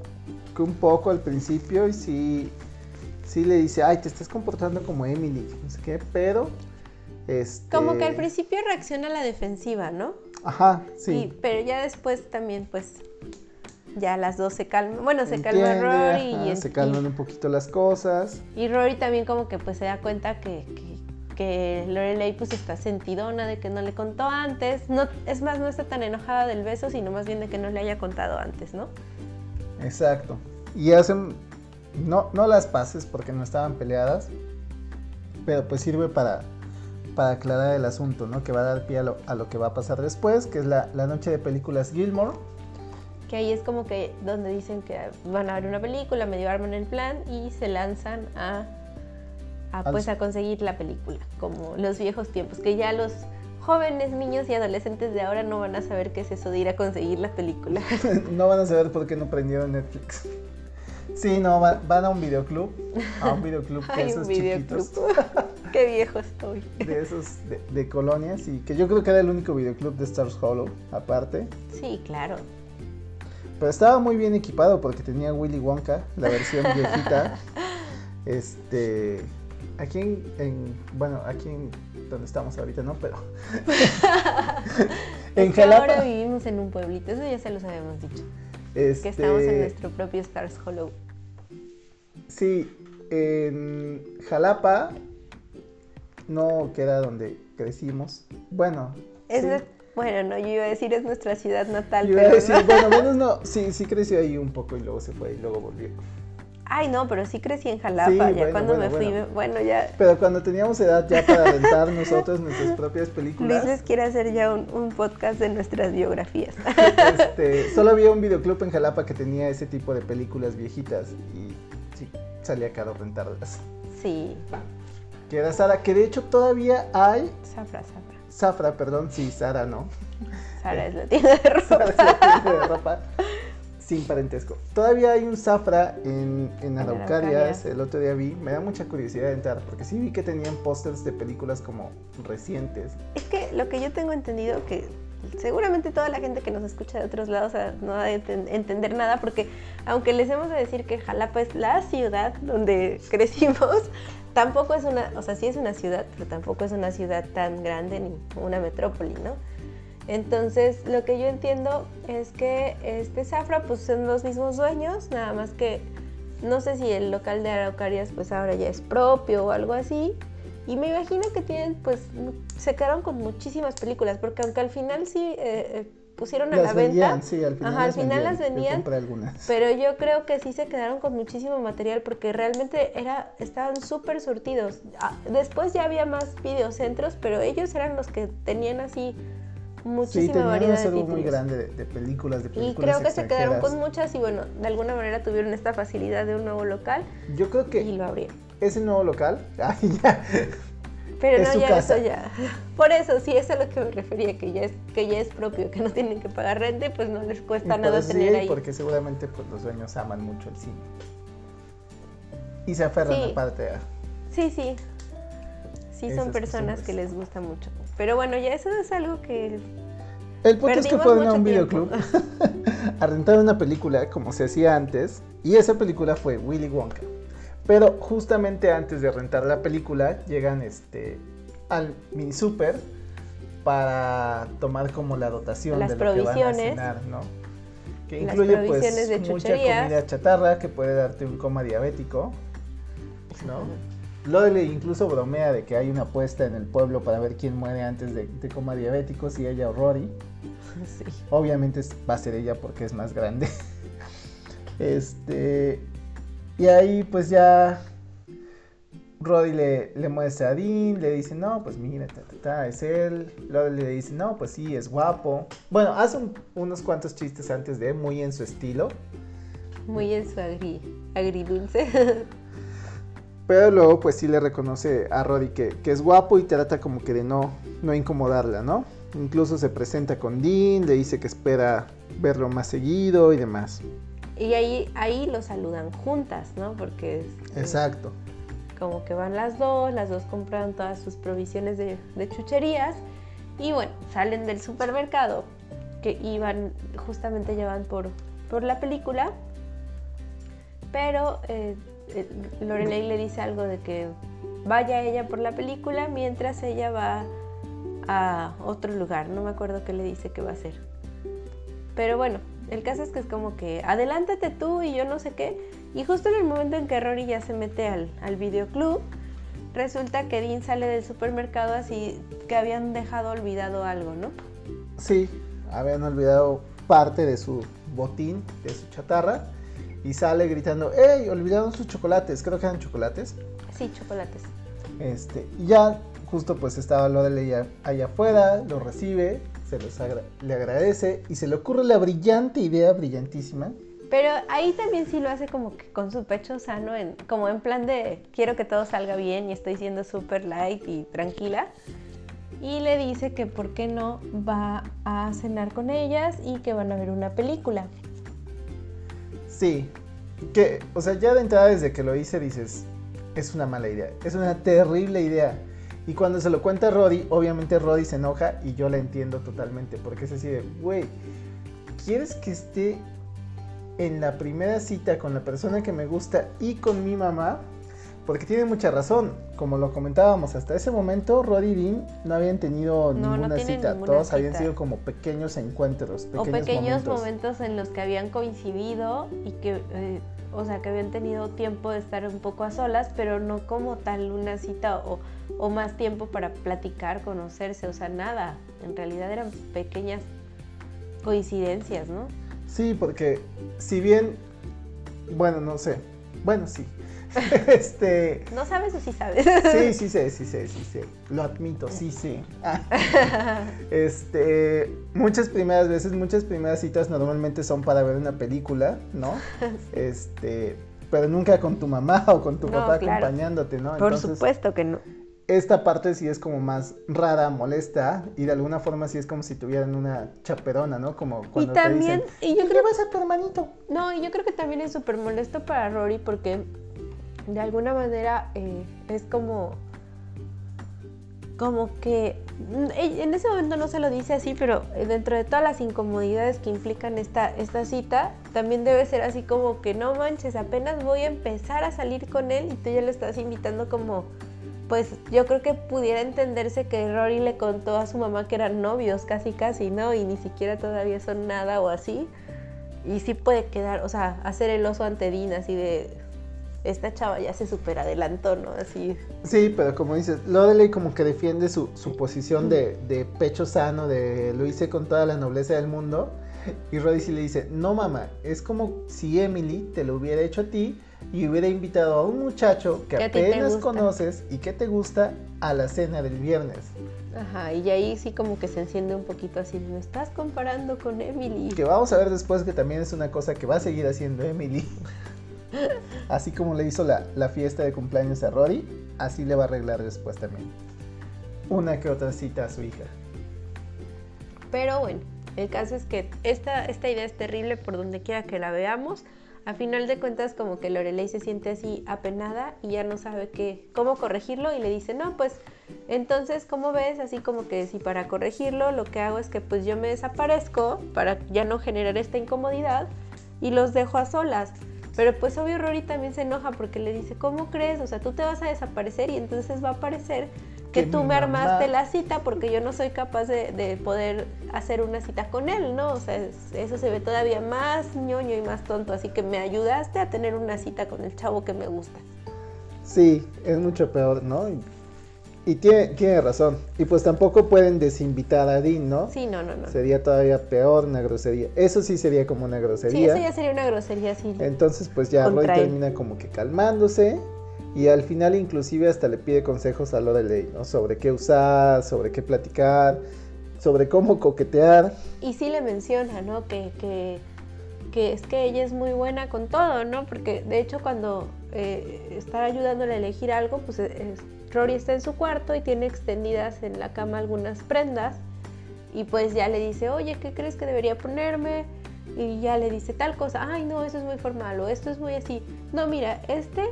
B: que un poco al principio y sí, sí le dice, ay, te estás comportando como Emily, no sé qué, pero... Este...
C: Como que al principio reacciona a la defensiva, ¿no?
B: Ajá,
C: Y-
B: sí.
C: pero ya después también pues ya las dos se calman, bueno, se
B: Entiende,
C: calma Rory y,
B: ajá,
C: en-
B: se
C: y-
B: calman un poquito las cosas.
C: Y Rory también como que pues se da cuenta que, que, que Lorelei pues está sentidona de que no le contó antes. No, es más, no está tan enojada del beso, sino más bien de que no le haya contado antes, ¿no?
B: Exacto. Y hacen, no, no las paces porque no estaban peleadas, pero pues sirve para, para aclarar el asunto, ¿no? Que va a dar pie a lo, a lo que va a pasar después, que es la, la noche de películas Gilmore.
C: Que ahí es como que donde dicen que van a ver una película, medio arman el plan y se lanzan a, a, pues a conseguir la película, como los viejos tiempos, que ya los jóvenes, niños y adolescentes de ahora no van a saber qué es eso de ir a conseguir la película. (laughs)
B: no van a saber por qué no prendieron Netflix. Sí, no, va- van a un videoclub, a un videoclub (laughs) de esos chiquitos, (laughs)
C: qué viejo estoy.
B: de esos de, de colonias, y que yo creo que era el único videoclub de Stars Hollow, aparte.
C: Sí, claro.
B: Pero estaba muy bien equipado porque tenía Willy Wonka, la versión viejita. (laughs) Este. Aquí en, en- Bueno, aquí en. Donde estamos ahorita, ¿no? Pero. en
C: Es que ahora
B: Jalapa.
C: vivimos en un pueblito, eso ya se los habíamos dicho.
B: Este,
C: Que estamos en nuestro propio Stars Hollow.
B: Sí, en Jalapa. No queda donde crecimos. Bueno.
C: Es
B: sí.
C: nues- Bueno, no, yo iba a decir es nuestra ciudad natal,
B: Yo iba a decir,
C: no.
B: bueno, menos no. (laughs) Sí, sí creció ahí un poco y luego se fue y luego volvió.
C: Ay, no, pero sí crecí en Jalapa,
B: Sí,
C: ya
B: bueno,
C: cuando
B: bueno,
C: me fui, bueno. ya
B: Pero cuando teníamos edad ya para rentar nosotros nuestras propias películas.
C: Luis les quiere hacer ya un, un podcast de nuestras biografías. (laughs)
B: Este, solo había un videoclub en Jalapa que tenía ese tipo de películas viejitas y sí, salía caro rentarlas.
C: sí,
B: Que era Sara, que de hecho todavía hay,
C: Zafra, Zafra.
B: Zafra, perdón, sí, Sara, ¿no?
C: Sara es la tienda de
B: Sara
C: ropa.
B: es la tienda de ropa, sin parentesco. Todavía hay un Zafra en, en Araucarias,
C: Araucarias.
B: el otro día vi, me da mucha curiosidad de entrar, porque sí vi que tenían pósters de películas como recientes.
C: Es que lo que yo tengo entendido que seguramente toda la gente que nos escucha de otros lados no va a enten- entender nada porque aunque les hemos de decir que Jalapa es la ciudad donde (laughs) crecimos, tampoco es una, o sea, sí es una ciudad, pero tampoco es una ciudad tan grande ni una metrópoli, ¿no? Entonces, lo que yo entiendo es que este Zafra pues son los mismos dueños, nada más que no sé si el local de Araucarias pues ahora ya es propio o algo así. Y me imagino que tienen pues se quedaron con muchísimas películas, porque aunque al final sí eh, eh, pusieron a la venta,
B: sí, al final,
C: Ajá, al
B: las,
C: final
B: vendían.
C: las
B: Yo
C: vendían,
B: compré algunas.
C: pero yo creo que sí se quedaron con muchísimo material porque realmente era, estaban súper surtidos. Ah, Después ya había más videocentros, pero ellos eran los que tenían así
B: Sí,
C: muchísima
B: tenían un
C: variedad de
B: acervo muy grande de, de películas, de
C: y
B: películas
C: creo que se quedaron con muchas y bueno, de alguna manera tuvieron esta facilidad de un nuevo local
B: Yo creo que
C: y lo abrieron.
B: ese nuevo local, (laughs) ay, ya,
C: Pero
B: Es
C: no, ya
B: casa.
C: eso ya. Por eso, sí, eso es a lo que me refería, que ya es, que ya es propio, que no tienen que pagar renta y pues no les cuesta
B: Y
C: nada
B: pues sí,
C: tener ahí.
B: porque seguramente pues los dueños aman mucho el cine. Y se aferran
C: Sí.
B: aparte a...
C: Sí, sí. Sí, son personas que les gusta mucho. Pero bueno, ya eso es algo que
B: El punto es que fueron a un videoclub (laughs) a rentar una película como se hacía antes. Y esa película fue Willy Wonka. Pero justamente antes de rentar la película, llegan este al mini super para tomar como la dotación
C: Las
B: de lo que van a cenar, ¿no? Que
C: Las
B: incluye pues
C: de
B: mucha comida chatarra que puede darte un coma diabético, ¿no? Lodele incluso bromea de que hay una apuesta en el pueblo para ver quién muere antes de, de coma diabético, si ella o Rory.
C: sí.
B: Obviamente es- va a ser ella porque es más grande. (laughs) Este. Y ahí pues ya. Roddy le, le muestra a Dean, le dice, no, pues mira, ta, ta, ta, es él. Luego le dice, no, pues sí, es guapo. Bueno, hace un- unos cuantos chistes antes de, muy en su estilo.
C: muy en su agri, agridulce. (laughs)
B: Pero luego pues sí le reconoce a Roddy que, que es guapo y trata como que de no, no incomodarla, ¿no? Incluso se presenta con Dean, le dice que espera verlo más seguido y demás.
C: y ahí, ahí lo saludan juntas, ¿no? Porque es,
B: Exacto.
C: como que van las dos, las dos compran todas sus provisiones de, de chucherías y bueno, salen del supermercado que iban, justamente ya van por, por la película, pero eh, eh, Lorelei le dice algo de que vaya ella por la película mientras ella va a otro lugar, no me acuerdo qué le dice que va a hacer. Pero bueno, el caso es que es como que adelántate tú y yo no sé qué. Y justo en el momento en que Rory ya se mete al, al videoclub, resulta que Dean sale del supermercado así que habían dejado olvidado algo, ¿no?
B: Sí, habían olvidado parte de su botín, de su chatarra, y sale gritando, ¡Ey! Olvidaron sus chocolates, creo que eran chocolates.
C: Sí, chocolates.
B: Este, y ya justo pues estaba Lorelei allá, allá afuera, lo recibe, se los agra- le agradece y se le ocurre la brillante idea, brillantísima,
C: Pero ahí también sí lo hace como que con su pecho sano, en, como en plan de quiero que todo salga bien y estoy siendo súper light y tranquila. Y le dice que por qué no va a cenar con ellas y que van a ver una película.
B: Sí, que, o sea, ya de entrada desde que lo hice dices, es una mala idea, es una terrible idea. Y cuando se lo cuenta Roddy, obviamente Roddy se enoja y yo la entiendo totalmente, porque es así de, güey, ¿quieres que esté en la primera cita con la persona que me gusta y con mi mamá? Porque tiene mucha razón, como lo comentábamos, hasta ese momento Roddy y Dean no habían tenido
C: No,
B: ninguna cita,
C: ninguna
B: todos habían sido como pequeños encuentros,
C: o
B: pequeños,
C: pequeños
B: momentos.
C: momentos. en los que habían coincidido y que, eh, o sea, que habían tenido tiempo de estar un poco a solas, pero no como tal una cita o, o más tiempo para platicar, conocerse, o sea, nada. En realidad eran pequeñas coincidencias, ¿no?
B: Sí, porque si bien, bueno, no sé, bueno, sí. (laughs) este,
C: ¿No sabes o sí sabes?
B: sí, (laughs) sí sé, sí sé, sí sé. Lo admito, sí sé. Ah. (laughs) Este, muchas primeras veces, muchas primeras citas normalmente son para ver una película, ¿no? Este, pero nunca con tu mamá o con tu
C: No,
B: papá
C: claro.
B: acompañándote, ¿no?
C: Por
B: Entonces,
C: supuesto que no.
B: esta parte sí es como más rara, molesta y de alguna forma sí es como si tuvieran una chaperona, ¿no? Como cuando
C: también-
B: te
C: y yo
B: "¿Qué
C: creo-
B: vas a tu hermanito?
C: No, y yo creo que también es súper molesto para Rory porque de alguna manera eh, es como. Como que. mm, En ese momento no se lo dice así, pero dentro de todas las incomodidades que implican esta, esta cita, también debe ser así como que no manches, apenas voy a empezar a salir con él y tú ya lo estás invitando como. Pues yo creo que pudiera entenderse que Rory le contó a su mamá que eran novios, casi casi, ¿no? Y ni siquiera todavía son nada o así. Y sí puede quedar, o sea, hacer el oso ante Dean, así de. Esta chava ya se super adelantó, ¿no? Así.
B: Sí, pero como dices, Lorelei como que defiende su, su posición de, de pecho sano, de lo hice con toda la nobleza del mundo. Y Roddy sí le dice, no mamá, es como si Emily te lo hubiera hecho a ti y hubiera invitado a un muchacho que
C: Que
B: apenas conoces y que te gusta a la cena del viernes.
C: Ajá, y ahí sí como que se enciende un poquito así. Me estás comparando con Emily.
B: Que vamos a ver después que también es una cosa que va a seguir haciendo Emily. (laughs) Así como le hizo la, la fiesta de cumpleaños a Rory, así le va a arreglar después también. Una que otra cita a su hija.
C: Pero bueno, el caso es que esta, esta idea es terrible por donde quiera que la veamos. A final de cuentas, como que Lorelei se siente así apenada y ya no sabe qué, cómo corregirlo y le dice, no, pues entonces, ¿cómo ves? Así como que si para corregirlo lo que hago es que pues yo me desaparezco para ya no generar esta incomodidad y los dejo a solas. Pero pues obvio Rory también se enoja porque le dice, ¿cómo crees? O sea, tú te vas a desaparecer y entonces va a parecer que,
B: Que
C: tú me armaste
B: mamá-
C: la cita porque yo no soy capaz de, de poder hacer una cita con él, ¿no? O sea, es- eso se ve todavía más ñoño y más tonto, así que me ayudaste a tener una cita con el chavo que me gusta.
B: Sí, es mucho peor, ¿no? Y, tiene, tiene razón. Y pues tampoco pueden desinvitar a Dean, ¿no?
C: Sí, no, no, no. Sí,
B: Sería todavía peor una grosería. Eso sí sería como una grosería.
C: eso ya sería una grosería, sí.
B: Entonces pues ya Roy termina como que calmándose y al final inclusive hasta le pide consejos a Lorelei, ¿no? Sobre qué usar, sobre qué platicar, sobre cómo coquetear.
C: Y sí le menciona, ¿no? Que, que, que es que ella es muy buena con todo, ¿no? Porque de hecho cuando eh, está ayudándole a elegir algo, pues es- es- Rory está en su cuarto y tiene extendidas en la cama algunas prendas y pues ya le dice, oye, ¿qué crees que debería ponerme? Y ya le dice tal cosa, ay no, eso es muy formal o esto es muy así. No, mira, este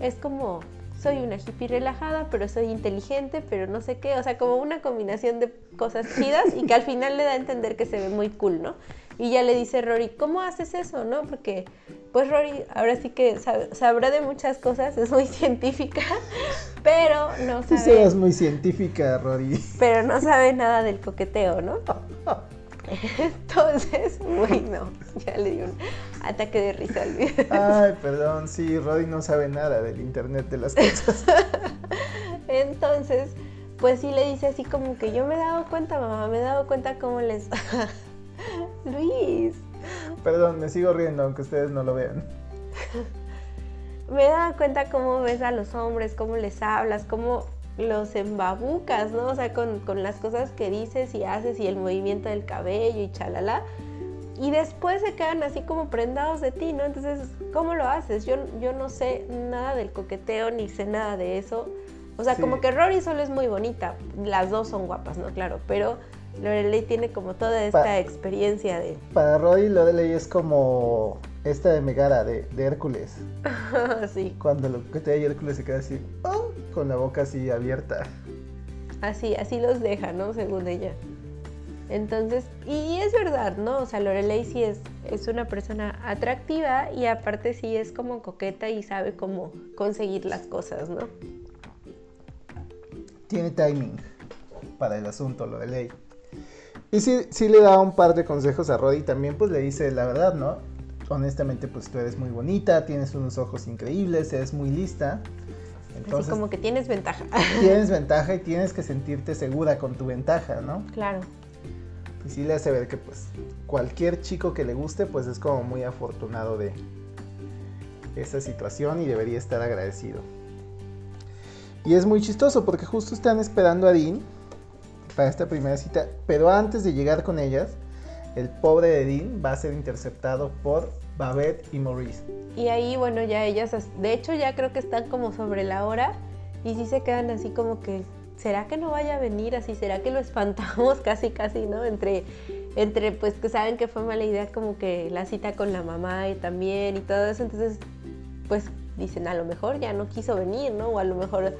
C: es como, soy una hippie relajada, pero soy inteligente, pero no sé qué, o sea, como una combinación de cosas chidas y que al final le da a entender que se ve muy cool, ¿no? Y ya le dice Rory, ¿cómo haces eso, no? Porque pues Rory ahora sí que sab- sabrá de muchas cosas, es muy (laughs) científica, pero no
B: Tú
C: sabe,
B: serás muy científica, Rory.
C: pero no sabe nada del coqueteo, ¿no? (laughs) Entonces, bueno, ya le dio un ataque de risa al video.
B: Ay, perdón, sí, Rory no sabe nada del internet de las cosas. (laughs)
C: Entonces, pues sí le dice así como que yo me he dado cuenta, mamá, me he dado cuenta cómo les... Luis,
B: Perdón, me sigo riendo aunque ustedes no lo vean. (laughs)
C: me he dado cuenta cómo ves a los hombres, cómo les hablas, cómo los embabucas, ¿no? O sea, con, con las cosas que dices y haces y el movimiento del cabello y chalala. y después se quedan así como prendados de ti, ¿no? Entonces, ¿cómo lo haces? Yo, yo no sé nada del coqueteo ni sé nada de eso. O sea,
B: Sí.
C: como que Rory solo es muy bonita. Las dos son guapas, ¿no? Claro, pero Lorelei tiene como toda esta
B: Pa-
C: experiencia de...
B: Para Roddy Lorelei es como esta de Megara, de, de Hércules. (laughs)
C: sí,
B: Cuando lo que te Hércules se queda así, "Oh", con la boca así abierta.
C: así, así los deja, ¿no? Según ella. Entonces, y es verdad, ¿no? O sea, Lorelei sí es, es una persona atractiva y aparte sí es como coqueta y sabe cómo conseguir las cosas, ¿no?
B: Tiene timing para el asunto, Lorelei. Y sí, sí le da un par de consejos a Roddy. También pues le dice la verdad, ¿no? Honestamente pues tú eres muy bonita, tienes unos ojos increíbles, eres muy lista. Entonces
C: Así como que tienes ventaja.
B: tienes (laughs) ventaja y tienes que sentirte segura con tu ventaja, ¿no?
C: claro.
B: Y sí le hace ver que pues cualquier chico que le guste pues es como muy afortunado de esa situación y debería estar agradecido. Y es muy chistoso porque justo están esperando a Dean para esta primera cita, pero antes de llegar con ellas, el pobre de va a ser interceptado por Babette y Maurice.
C: Y ahí, bueno, ya ellas, as- de hecho ya creo que están como sobre la hora y sí se quedan así como que, ¿será que no vaya a venir? Así, ¿será que lo espantamos? (laughs) Casi, casi, ¿no? Entre, entre pues que saben que fue mala idea como que la cita con la mamá y también y todo eso, entonces pues dicen, a lo mejor ya no quiso venir, ¿no? O a lo mejor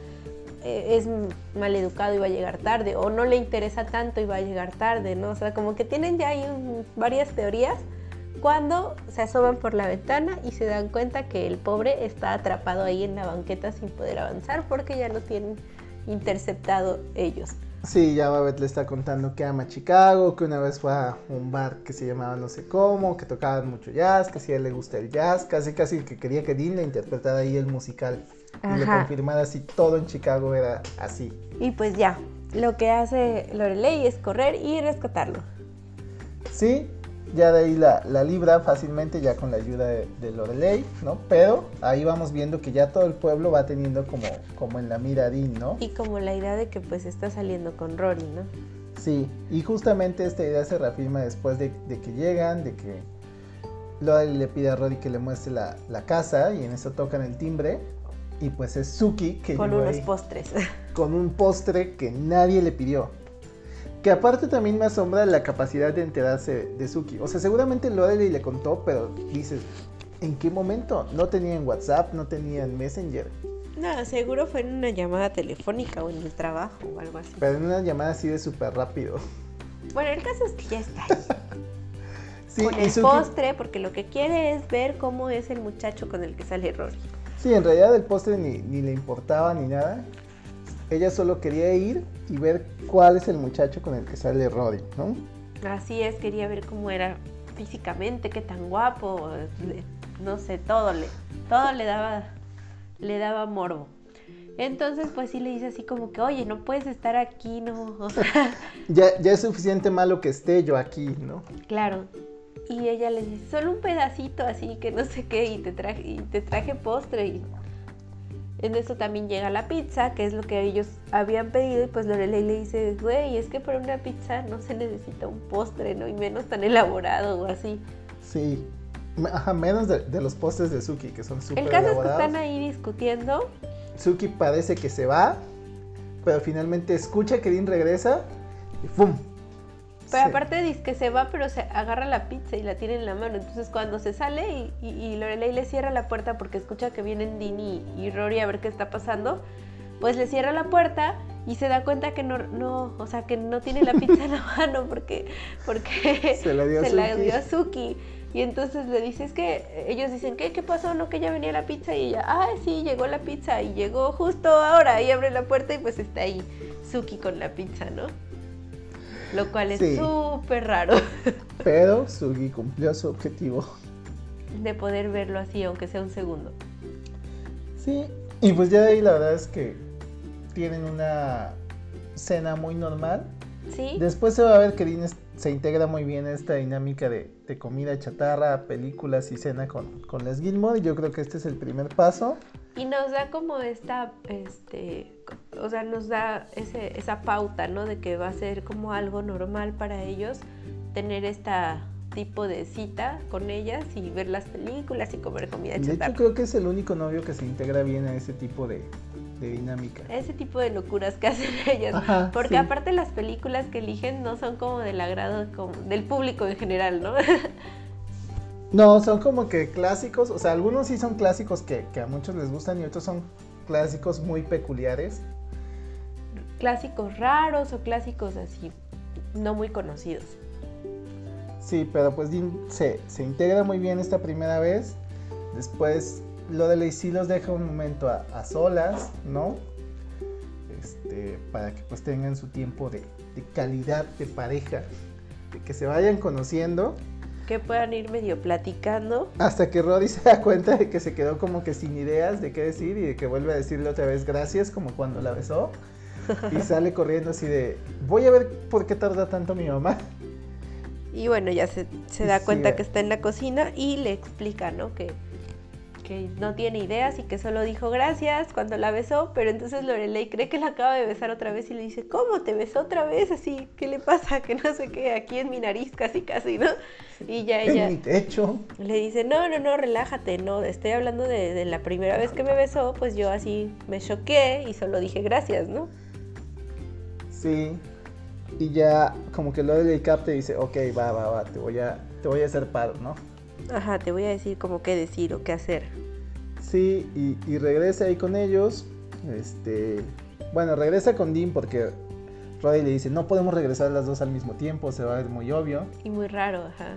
C: es maleducado y va a llegar tarde, o no le interesa tanto y va a llegar tarde, ¿no? O sea, como que tienen ya ahí varias teorías cuando se asoman por la ventana y se dan cuenta que el pobre está atrapado ahí en la banqueta sin poder avanzar porque ya lo tienen interceptado ellos.
B: Sí, ya Babette le está contando que ama Chicago, que una vez fue a un bar que se llamaba no sé cómo, que tocaban mucho jazz, que si a él le gusta el jazz, casi casi que quería que Dean le interpretara ahí el musical y le
C: Ajá.
B: confirmara si todo en Chicago era así.
C: Y pues ya, lo que hace Lorelei es correr y rescatarlo.
B: Sí, ya de ahí la, la libra fácilmente ya con la ayuda de, de Lorelei, ¿no? Pero ahí vamos viendo que ya todo el pueblo va teniendo como, como en la mira ¿no?
C: Y como la idea de que pues está saliendo con Rory, ¿no?
B: Sí, y justamente esta idea se reafirma después de, de que llegan, de que Lorelei le pide a Rory que le muestre la, la casa y en eso tocan el timbre y pues es Suki que
C: Con unos
B: ahí
C: postres. (laughs)
B: con un postre que nadie le pidió. Que aparte también me asombra la capacidad de enterarse de Suki. O sea, seguramente Lorelei le contó, pero dices, ¿en qué momento? No tenían WhatsApp, no tenían Messenger.
C: No, seguro fue en una llamada telefónica o en el trabajo o algo así.
B: Pero en una llamada así de súper rápido.
C: Bueno, el caso es que ya está ahí. (laughs)
B: Sí,
C: con el
B: Suki-
C: postre, porque lo que quiere es ver cómo es el muchacho con el que sale Rory.
B: Sí, en realidad el postre ni, ni le importaba ni nada. Ella solo quería ir y ver cuál es el muchacho con el que sale Roddy, ¿no?
C: Así es, quería ver cómo era físicamente, qué tan guapo, le- no sé, todo le, todo le daba, le daba morbo. Entonces, pues sí le dice así como que, oye, no puedes estar aquí, no, (laughs) o sea,
B: Ya, ya es suficiente malo que esté yo aquí, ¿no?
C: claro. Y ella le dice, solo un pedacito así, que no sé qué, y te traje, y te traje postre. Y en eso también llega la pizza, que es lo que ellos habían pedido, y pues Lorelei le dice, güey, es que para una pizza no se necesita un postre, ¿no? Y menos tan elaborado o así.
B: Sí. Ajá, menos de, de los postres de Suki, que son súper
C: El caso es que
B: elaborados.
C: están ahí discutiendo.
B: Suki parece que se va, pero finalmente escucha que Dean regresa y ¡pum!
C: Pero aparte dice que se va, pero se agarra la pizza y la tiene en la mano. Entonces cuando se sale y, y, y Lorelei le cierra la puerta porque escucha que vienen Dini y, Rory a ver qué está pasando, pues le cierra la puerta y se da cuenta que no, no o sea, que no tiene la pizza en la (laughs) mano porque, porque (laughs)
B: Se la dio a
C: la
B: Suki.
C: dio a Suki. Y entonces le dice, es que ellos dicen, ¿qué, ¿qué pasó? No, que ya venía la pizza y ella, ah, sí, llegó la pizza y llegó justo ahora y abre la puerta y pues está ahí Suki con la pizza, ¿no? Lo cual es
B: Sí.
C: súper raro (laughs)
B: Pero Suki cumplió su objetivo.
C: de poder verlo así, aunque sea un segundo.
B: Sí, y pues ya de ahí la verdad es que tienen una cena muy normal.
C: ¿Sí?
B: Después se va a ver que Dean se integra muy bien a esta dinámica de, de comida chatarra, películas y cena con, con Les Gilmore. Y yo creo que este es el primer paso.
C: Y nos da como esta, este, o sea, nos da ese, esa pauta, ¿no? De que va a ser como algo normal para ellos tener esta, tipo de cita con ellas y ver las películas y comer comida
B: De hecho,
C: chatarra.
B: creo que es el único novio que se integra bien a ese tipo de, de dinámica.
C: Ese tipo de locuras que (laughs) hacen ellas.
B: Ajá,
C: Porque
B: sí.
C: aparte las películas que eligen no son como del agrado como del público en general, ¿no? (laughs)
B: No, son como que clásicos, o sea, algunos sí son clásicos que, que a muchos les gustan y otros son clásicos muy peculiares.
C: clásicos raros o clásicos así no muy conocidos.
B: Sí, pero pues se, se integra muy bien esta primera vez. Después Lorelei sí los deja un momento a, a solas, ¿no? Este, para que pues tengan su tiempo de, de calidad de pareja, de que se vayan conociendo.
C: Que puedan ir medio platicando.
B: Hasta que Rory (laughs) se da cuenta de que se quedó como que sin ideas de qué decir y de que vuelve a decirle otra vez gracias, como cuando la besó. (laughs) Y sale corriendo así de, voy a ver por qué tarda tanto mi mamá.
C: Y bueno, ya se, se da cuenta que está en la cocina y le explica, ¿no? Que, que no tiene ideas y que solo dijo gracias cuando la besó, pero entonces Lorelei cree que la acaba de besar otra vez y le dice, ¿cómo te besó otra vez? Así, ¿qué le pasa? (laughs) Que no sé qué, aquí en mi nariz casi casi, ¿no? Y ya ella
B: En mi techo.
C: le dice, no, no, no, relájate, no, estoy hablando de, de la primera vez que me besó, pues yo así me choqué y solo dije gracias, ¿no?
B: Sí. Y ya como que Lorelei capta y dice, ok, va, va, va, te voy a, te voy a hacer paro, ¿no?
C: Ajá, te voy a decir como qué decir o qué hacer.
B: Sí, y, y regresa ahí con ellos. Este, bueno, regresa con Dean porque Roddy le dice, no podemos regresar las dos al mismo tiempo, se va a ver muy obvio.
C: Y muy raro, ajá.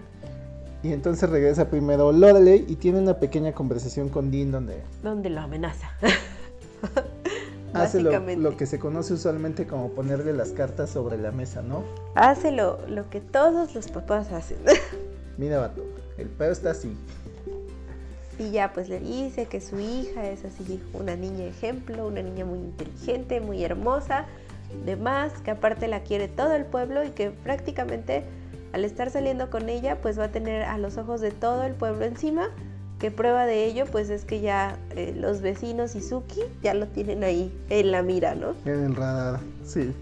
B: Y entonces regresa primero Lorelei y tiene una pequeña conversación con Dean donde
C: Donde lo amenaza. (laughs)
B: hace lo que se conoce usualmente como ponerle las cartas sobre la mesa, ¿no?
C: Hace lo, lo que todos los papás hacen. (laughs)
B: Mira, vato, el pedo está así.
C: y ya pues le dice que su hija es así una niña ejemplo, una niña muy inteligente, muy hermosa, demás, que aparte la quiere todo el pueblo y que prácticamente al estar saliendo con ella pues va a tener a los ojos de todo el pueblo encima. Que prueba de ello pues es que ya eh, los vecinos y Suki ya lo tienen ahí en la mira, ¿no?
B: En el radar, sí.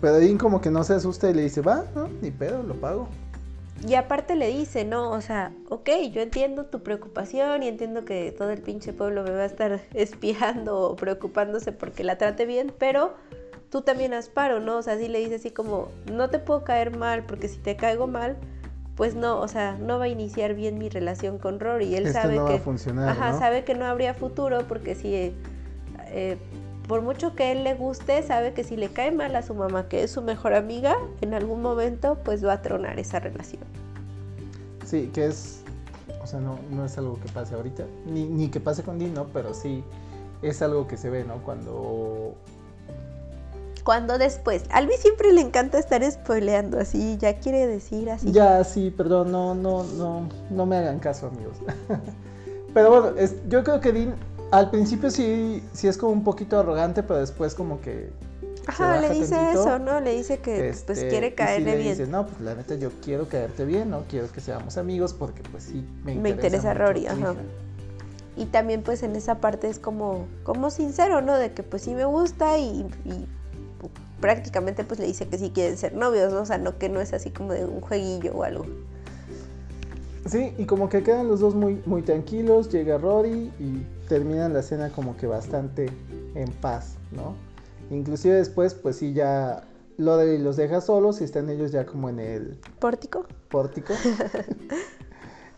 B: Pero Dean como que no se asusta y le dice, va, no, ni pedo, lo pago.
C: Y aparte le dice, ¿no? O sea, ok, yo entiendo tu preocupación y entiendo que todo el pinche pueblo me va a estar (laughs) espiando o preocupándose porque la trate bien, pero tú también haz paro, ¿no? O sea, sí le dice así como, no te puedo caer mal porque si te caigo mal, pues no, o sea, no va a iniciar bien mi relación con Rory. Él
B: Esto
C: sabe
B: no
C: que...
B: va a funcionar,
C: Ajá,
B: ¿no?
C: sabe que no habría futuro porque si... eh, por mucho que él le guste, sabe que si le cae mal a su mamá, que es su mejor amiga, en algún momento pues va a tronar esa relación.
B: Sí, que es, o sea, no, no es algo que pase ahorita, ni, ni que pase con Dean, ¿no? Pero sí es algo que se ve, ¿no? Cuando...
C: Cuando después, a Luis siempre le encanta estar spoileando así, ya quiere decir así.
B: Ya, sí, perdón, no, no, no, no me hagan caso, amigos. (laughs) pero bueno, es- yo creo que Dean al principio sí, sí es como un poquito arrogante, pero después como que...
C: Ajá, le dice
B: tantito.
C: eso, ¿no? Le dice que pues
B: Este,
C: quiere caerle
B: le
C: bien.
B: dice, no, pues la neta yo quiero caerte bien, no quiero que seamos amigos porque pues sí me
C: Me
B: interesa,
C: interesa
B: mucho
C: Rory, ajá.
B: hija".
C: Y también pues en esa parte es como, como sincero, ¿no? De que pues sí me gusta y, y prácticamente pues le dice que sí quieren ser novios, ¿no? O sea, no que no es así como de un jueguillo o algo.
B: Sí, y como que quedan los dos muy, muy tranquilos, llega Rory y terminan la cena como que bastante en paz, ¿no? Inclusive después, pues sí, ya Lorelei los deja solos y están ellos ya como en el
C: ¿Pórtico?
B: pórtico, (laughs)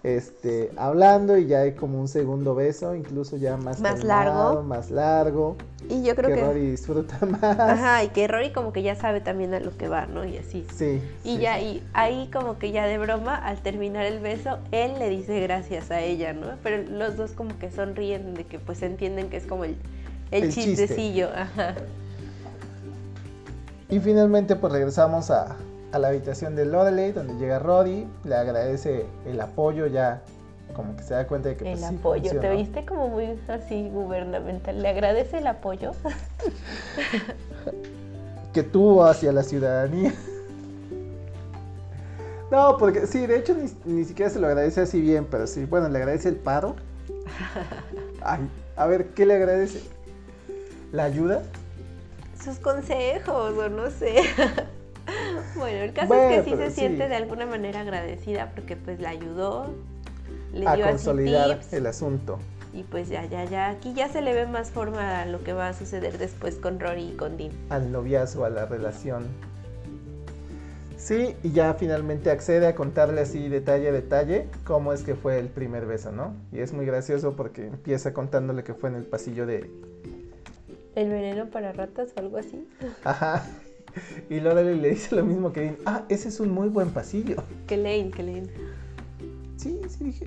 B: este, hablando y ya hay como un segundo beso, incluso ya más,
C: Más
B: calmado,
C: largo.
B: más largo,
C: Y yo creo
B: que
C: que...
B: Rory disfruta (laughs) más.
C: Ajá, y que Rory como que ya sabe también a lo que va, ¿no? Y así.
B: Sí.
C: Y
B: sí.
C: ya, y ahí como que ya de broma, al terminar el beso, él le dice gracias a ella, ¿no? Pero los dos como que sonríen de que pues entienden que es como el, el,
B: El chiste.
C: chistecillo, ajá.
B: Y finalmente pues regresamos a, a la habitación de Lorelei donde llega Roddy, le agradece el apoyo ya como que se da cuenta de que
C: El
B: pues, sí
C: apoyo, ¿te viste como muy así gubernamental? ¿Le agradece el apoyo? (laughs)
B: que tuvo hacia la ciudadanía. (laughs) No, porque sí, de hecho ni, ni siquiera se lo agradece así bien, pero sí, bueno, le agradece el paro. (laughs) Ay, a ver, ¿qué le agradece? ¿La ayuda?
C: Sus consejos, o no sé. Bueno, el caso
B: Bueno,
C: es que sí se siente de alguna manera agradecida porque pues la ayudó, le
B: A
C: dio
B: consolidar
C: tips
B: el asunto.
C: y pues ya, ya, ya, aquí ya se le ve más forma a lo que va a suceder después con Rory y con Dean.
B: al noviazgo, a la relación. Sí, y ya finalmente accede a contarle así detalle a detalle cómo es que fue el primer beso, ¿no? Y es muy gracioso porque empieza contándole que fue en el pasillo de...
C: ¿El veneno para ratas o algo así?
B: Ajá. (laughs) (laughs) Y Lorelai le dice lo mismo que Dean. Ah, ese es un muy buen pasillo.
C: Que Lane, que Lane.
B: Sí, sí dije.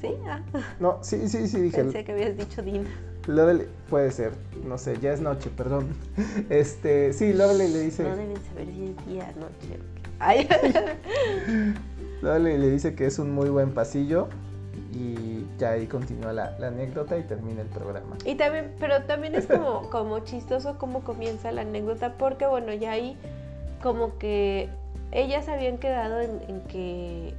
C: ¿Sí? Ah,
B: No, sí, sí, sí dije.
C: pensé que habías dicho Dean.
B: Lorelai, puede ser. No sé, ya es noche, perdón. (laughs) Este, sí, Lorelai le dice...
C: No deben saber si es día, noche. Ay, (laughs)
B: Lorelai le dice que es un muy buen pasillo. Y ya ahí continúa la, anécdota y termina el programa.
C: Y también, pero también es como, (laughs) como chistoso cómo comienza la anécdota, porque bueno, ya ahí como que ellas habían quedado en, en que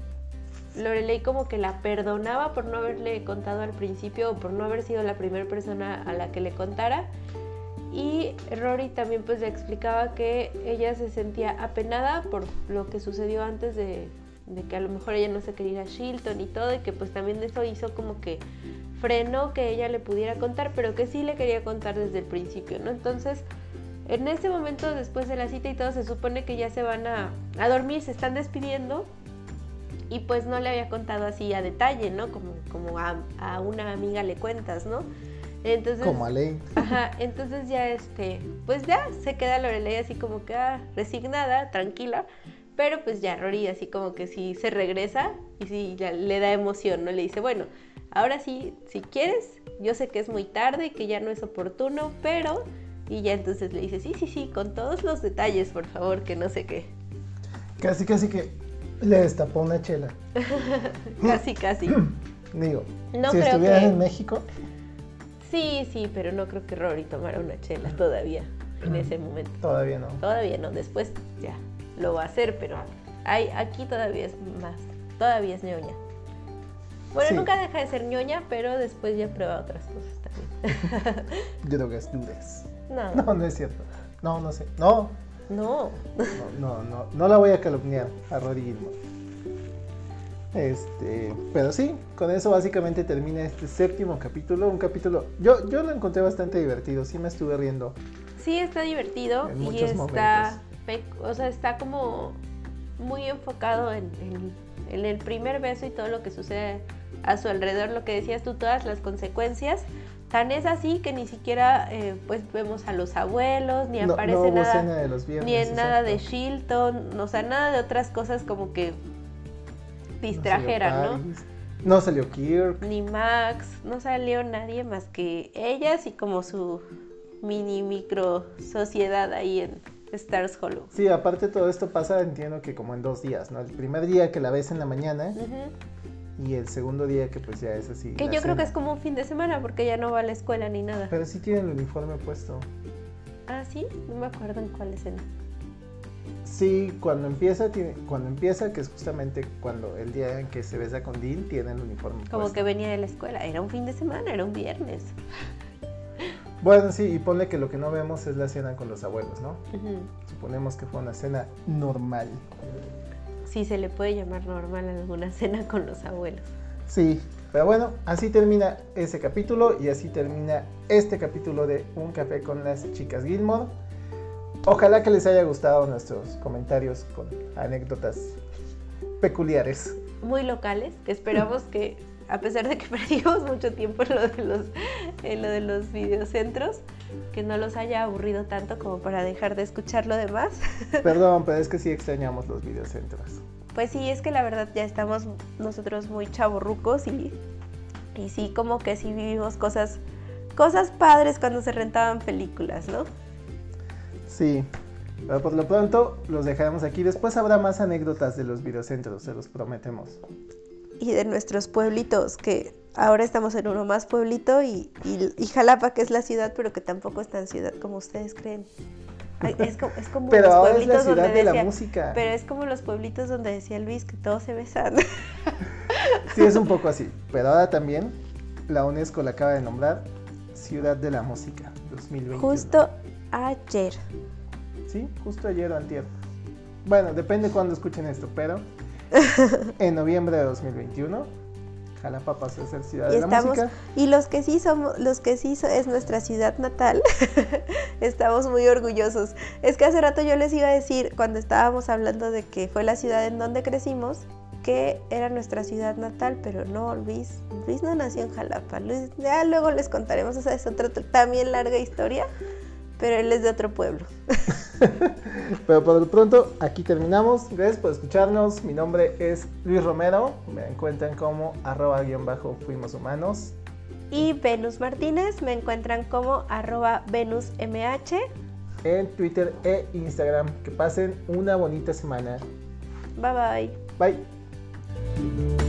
C: Lorelei como que la perdonaba por no haberle contado al principio o por no haber sido la primera persona a la que le contara. Y Rory también pues le explicaba que ella se sentía apenada por lo que sucedió antes de, de que a lo mejor ella no se quería ir a Shilton y todo, y que pues también eso hizo como que frenó que ella le pudiera contar, pero que sí le quería contar desde el principio, ¿no? Entonces, en ese momento, después de la cita y todo, se supone que ya se van a, a dormir, se están despidiendo, y pues no le había contado así a detalle, ¿no? Como, como a, a una amiga le cuentas, ¿no? Entonces,
B: Como a Lane.
C: Ajá, entonces ya este, pues ya se queda Lorelei así como que ah, resignada, tranquila, pero pues ya Rory así como que sí se regresa y sí ya le da emoción, ¿no? Le dice, bueno, ahora sí, si quieres, yo sé que es muy tarde y que ya no es oportuno, pero... Y ya entonces le dice, sí, sí, sí, con todos los detalles, por favor, que no sé qué.
B: Casi, casi que le destapó una chela. (laughs)
C: Casi, casi. (clears throat)
B: Digo,
C: No
B: si estuvieras
C: que-
B: en México,
C: Sí, sí, pero no creo que Rory tomara una chela todavía en ese momento.
B: todavía no.
C: Todavía no, después ya lo va a hacer, pero hay, aquí todavía es más, todavía es ñoña. Bueno,
B: Sí.
C: nunca deja de ser ñoña, pero después ya prueba otras cosas también. (laughs)
B: Drogas duras.
C: No, (laughs)
B: No, no es cierto. No, no sé. No,
C: no.
B: no, no, no, no la voy a calumniar a Gilmore. Este, pero sí, con eso básicamente termina este séptimo capítulo. Un capítulo, yo, yo lo encontré bastante divertido, sí me estuve riendo.
C: Sí, está divertido
B: En
C: y
B: muchos
C: está, pe- o sea, está como muy enfocado en, en- en el primer beso y todo lo que sucede a su alrededor, lo que decías tú, todas las consecuencias. Tan es así que ni siquiera eh, pues vemos a los abuelos, ni
B: No,
C: aparece
B: no
C: nada.
B: cena de los viernes.
C: ni en nada de. Shilton, o sea, nada de otras cosas como que
B: No
C: distrajeran, ¿no?
B: No salió Kirk.
C: Ni Max, no salió nadie más que ellas y como su mini micro sociedad ahí en Stars Hollow.
B: Sí, aparte todo esto pasa, entiendo que como en dos días, ¿no? El primer día que la ves en la mañana
C: Ujú.
B: y el segundo día que pues ya es así.
C: Que yo creo que
B: cena.
C: es como un fin de semana porque ya no va a la escuela ni nada.
B: Pero sí tiene el uniforme puesto.
C: Ah, sí, no me acuerdo en cuál escena.
B: Sí, cuando empieza, tiene, cuando empieza, que es justamente cuando el día en que se besa con Dean, tiene el uniforme
C: Como
B: puesto.
C: que venía de la escuela. Era un fin de semana, era un viernes.
B: Bueno, sí, y ponle que lo que no vemos es la cena con los abuelos, ¿no? Suponemos que fue una cena normal.
C: Sí, se le puede llamar normal a alguna cena con los abuelos.
B: Sí, pero bueno, así termina ese capítulo y así termina este capítulo de Un café con las chicas Gilmore. Ojalá que les haya gustado nuestros comentarios con anécdotas peculiares.
C: muy locales, que esperamos que, a pesar de que (laughs) perdimos mucho tiempo en lo de los, en lo de los videocentros, que no los haya aburrido tanto como para dejar de escuchar lo demás. (laughs)
B: Perdón, pero es que sí extrañamos los videocentros.
C: Pues sí, es que la verdad ya estamos nosotros muy chavorrucos y, y sí, como que sí vivimos cosas, cosas padres cuando se rentaban películas, ¿no?
B: Sí, pero por lo pronto los dejaremos aquí. Después habrá más anécdotas de los videocentros, se los prometemos.
C: Y de nuestros pueblitos, que ahora estamos en uno más pueblito y, y- y Jalapa, que es la ciudad, pero que tampoco es tan ciudad como ustedes creen. Es como, es como
B: Pero
C: los
B: es la
C: pueblitos
B: ciudad
C: donde
B: de la música.
C: Pero es como los pueblitos donde decía Luis que todos se besan. (laughs)
B: Sí, es un poco así. Pero ahora también la UNESCO la acaba de nombrar Ciudad de la Música 2021.
C: Justo ayer.
B: Sí, justo ayer o antier. Bueno, depende cuando escuchen esto, pero (laughs) en noviembre de 2021 Jalapa pasó a ser ciudad
C: Y
B: de la música.
C: y los que sí somos, los que sí so- es nuestra ciudad natal, (laughs) estamos muy orgullosos. Es que hace rato yo les iba a decir, cuando estábamos hablando de que fue la ciudad en donde crecimos, que era nuestra ciudad natal, pero no, Luis, Luis no nació en Jalapa. Luis, ya luego les contaremos, esa es otra también larga historia, pero él es de otro pueblo. (laughs)
B: Pero por lo pronto, aquí terminamos. Gracias por escucharnos. Mi nombre es Luis Romero. Me encuentran como arroba guion bajo fuimos humanos.
C: Y Venus Martínez, me encuentran como arroba venusmh.
B: en Twitter e Instagram. Que pasen una bonita semana.
C: Bye bye.
B: Bye.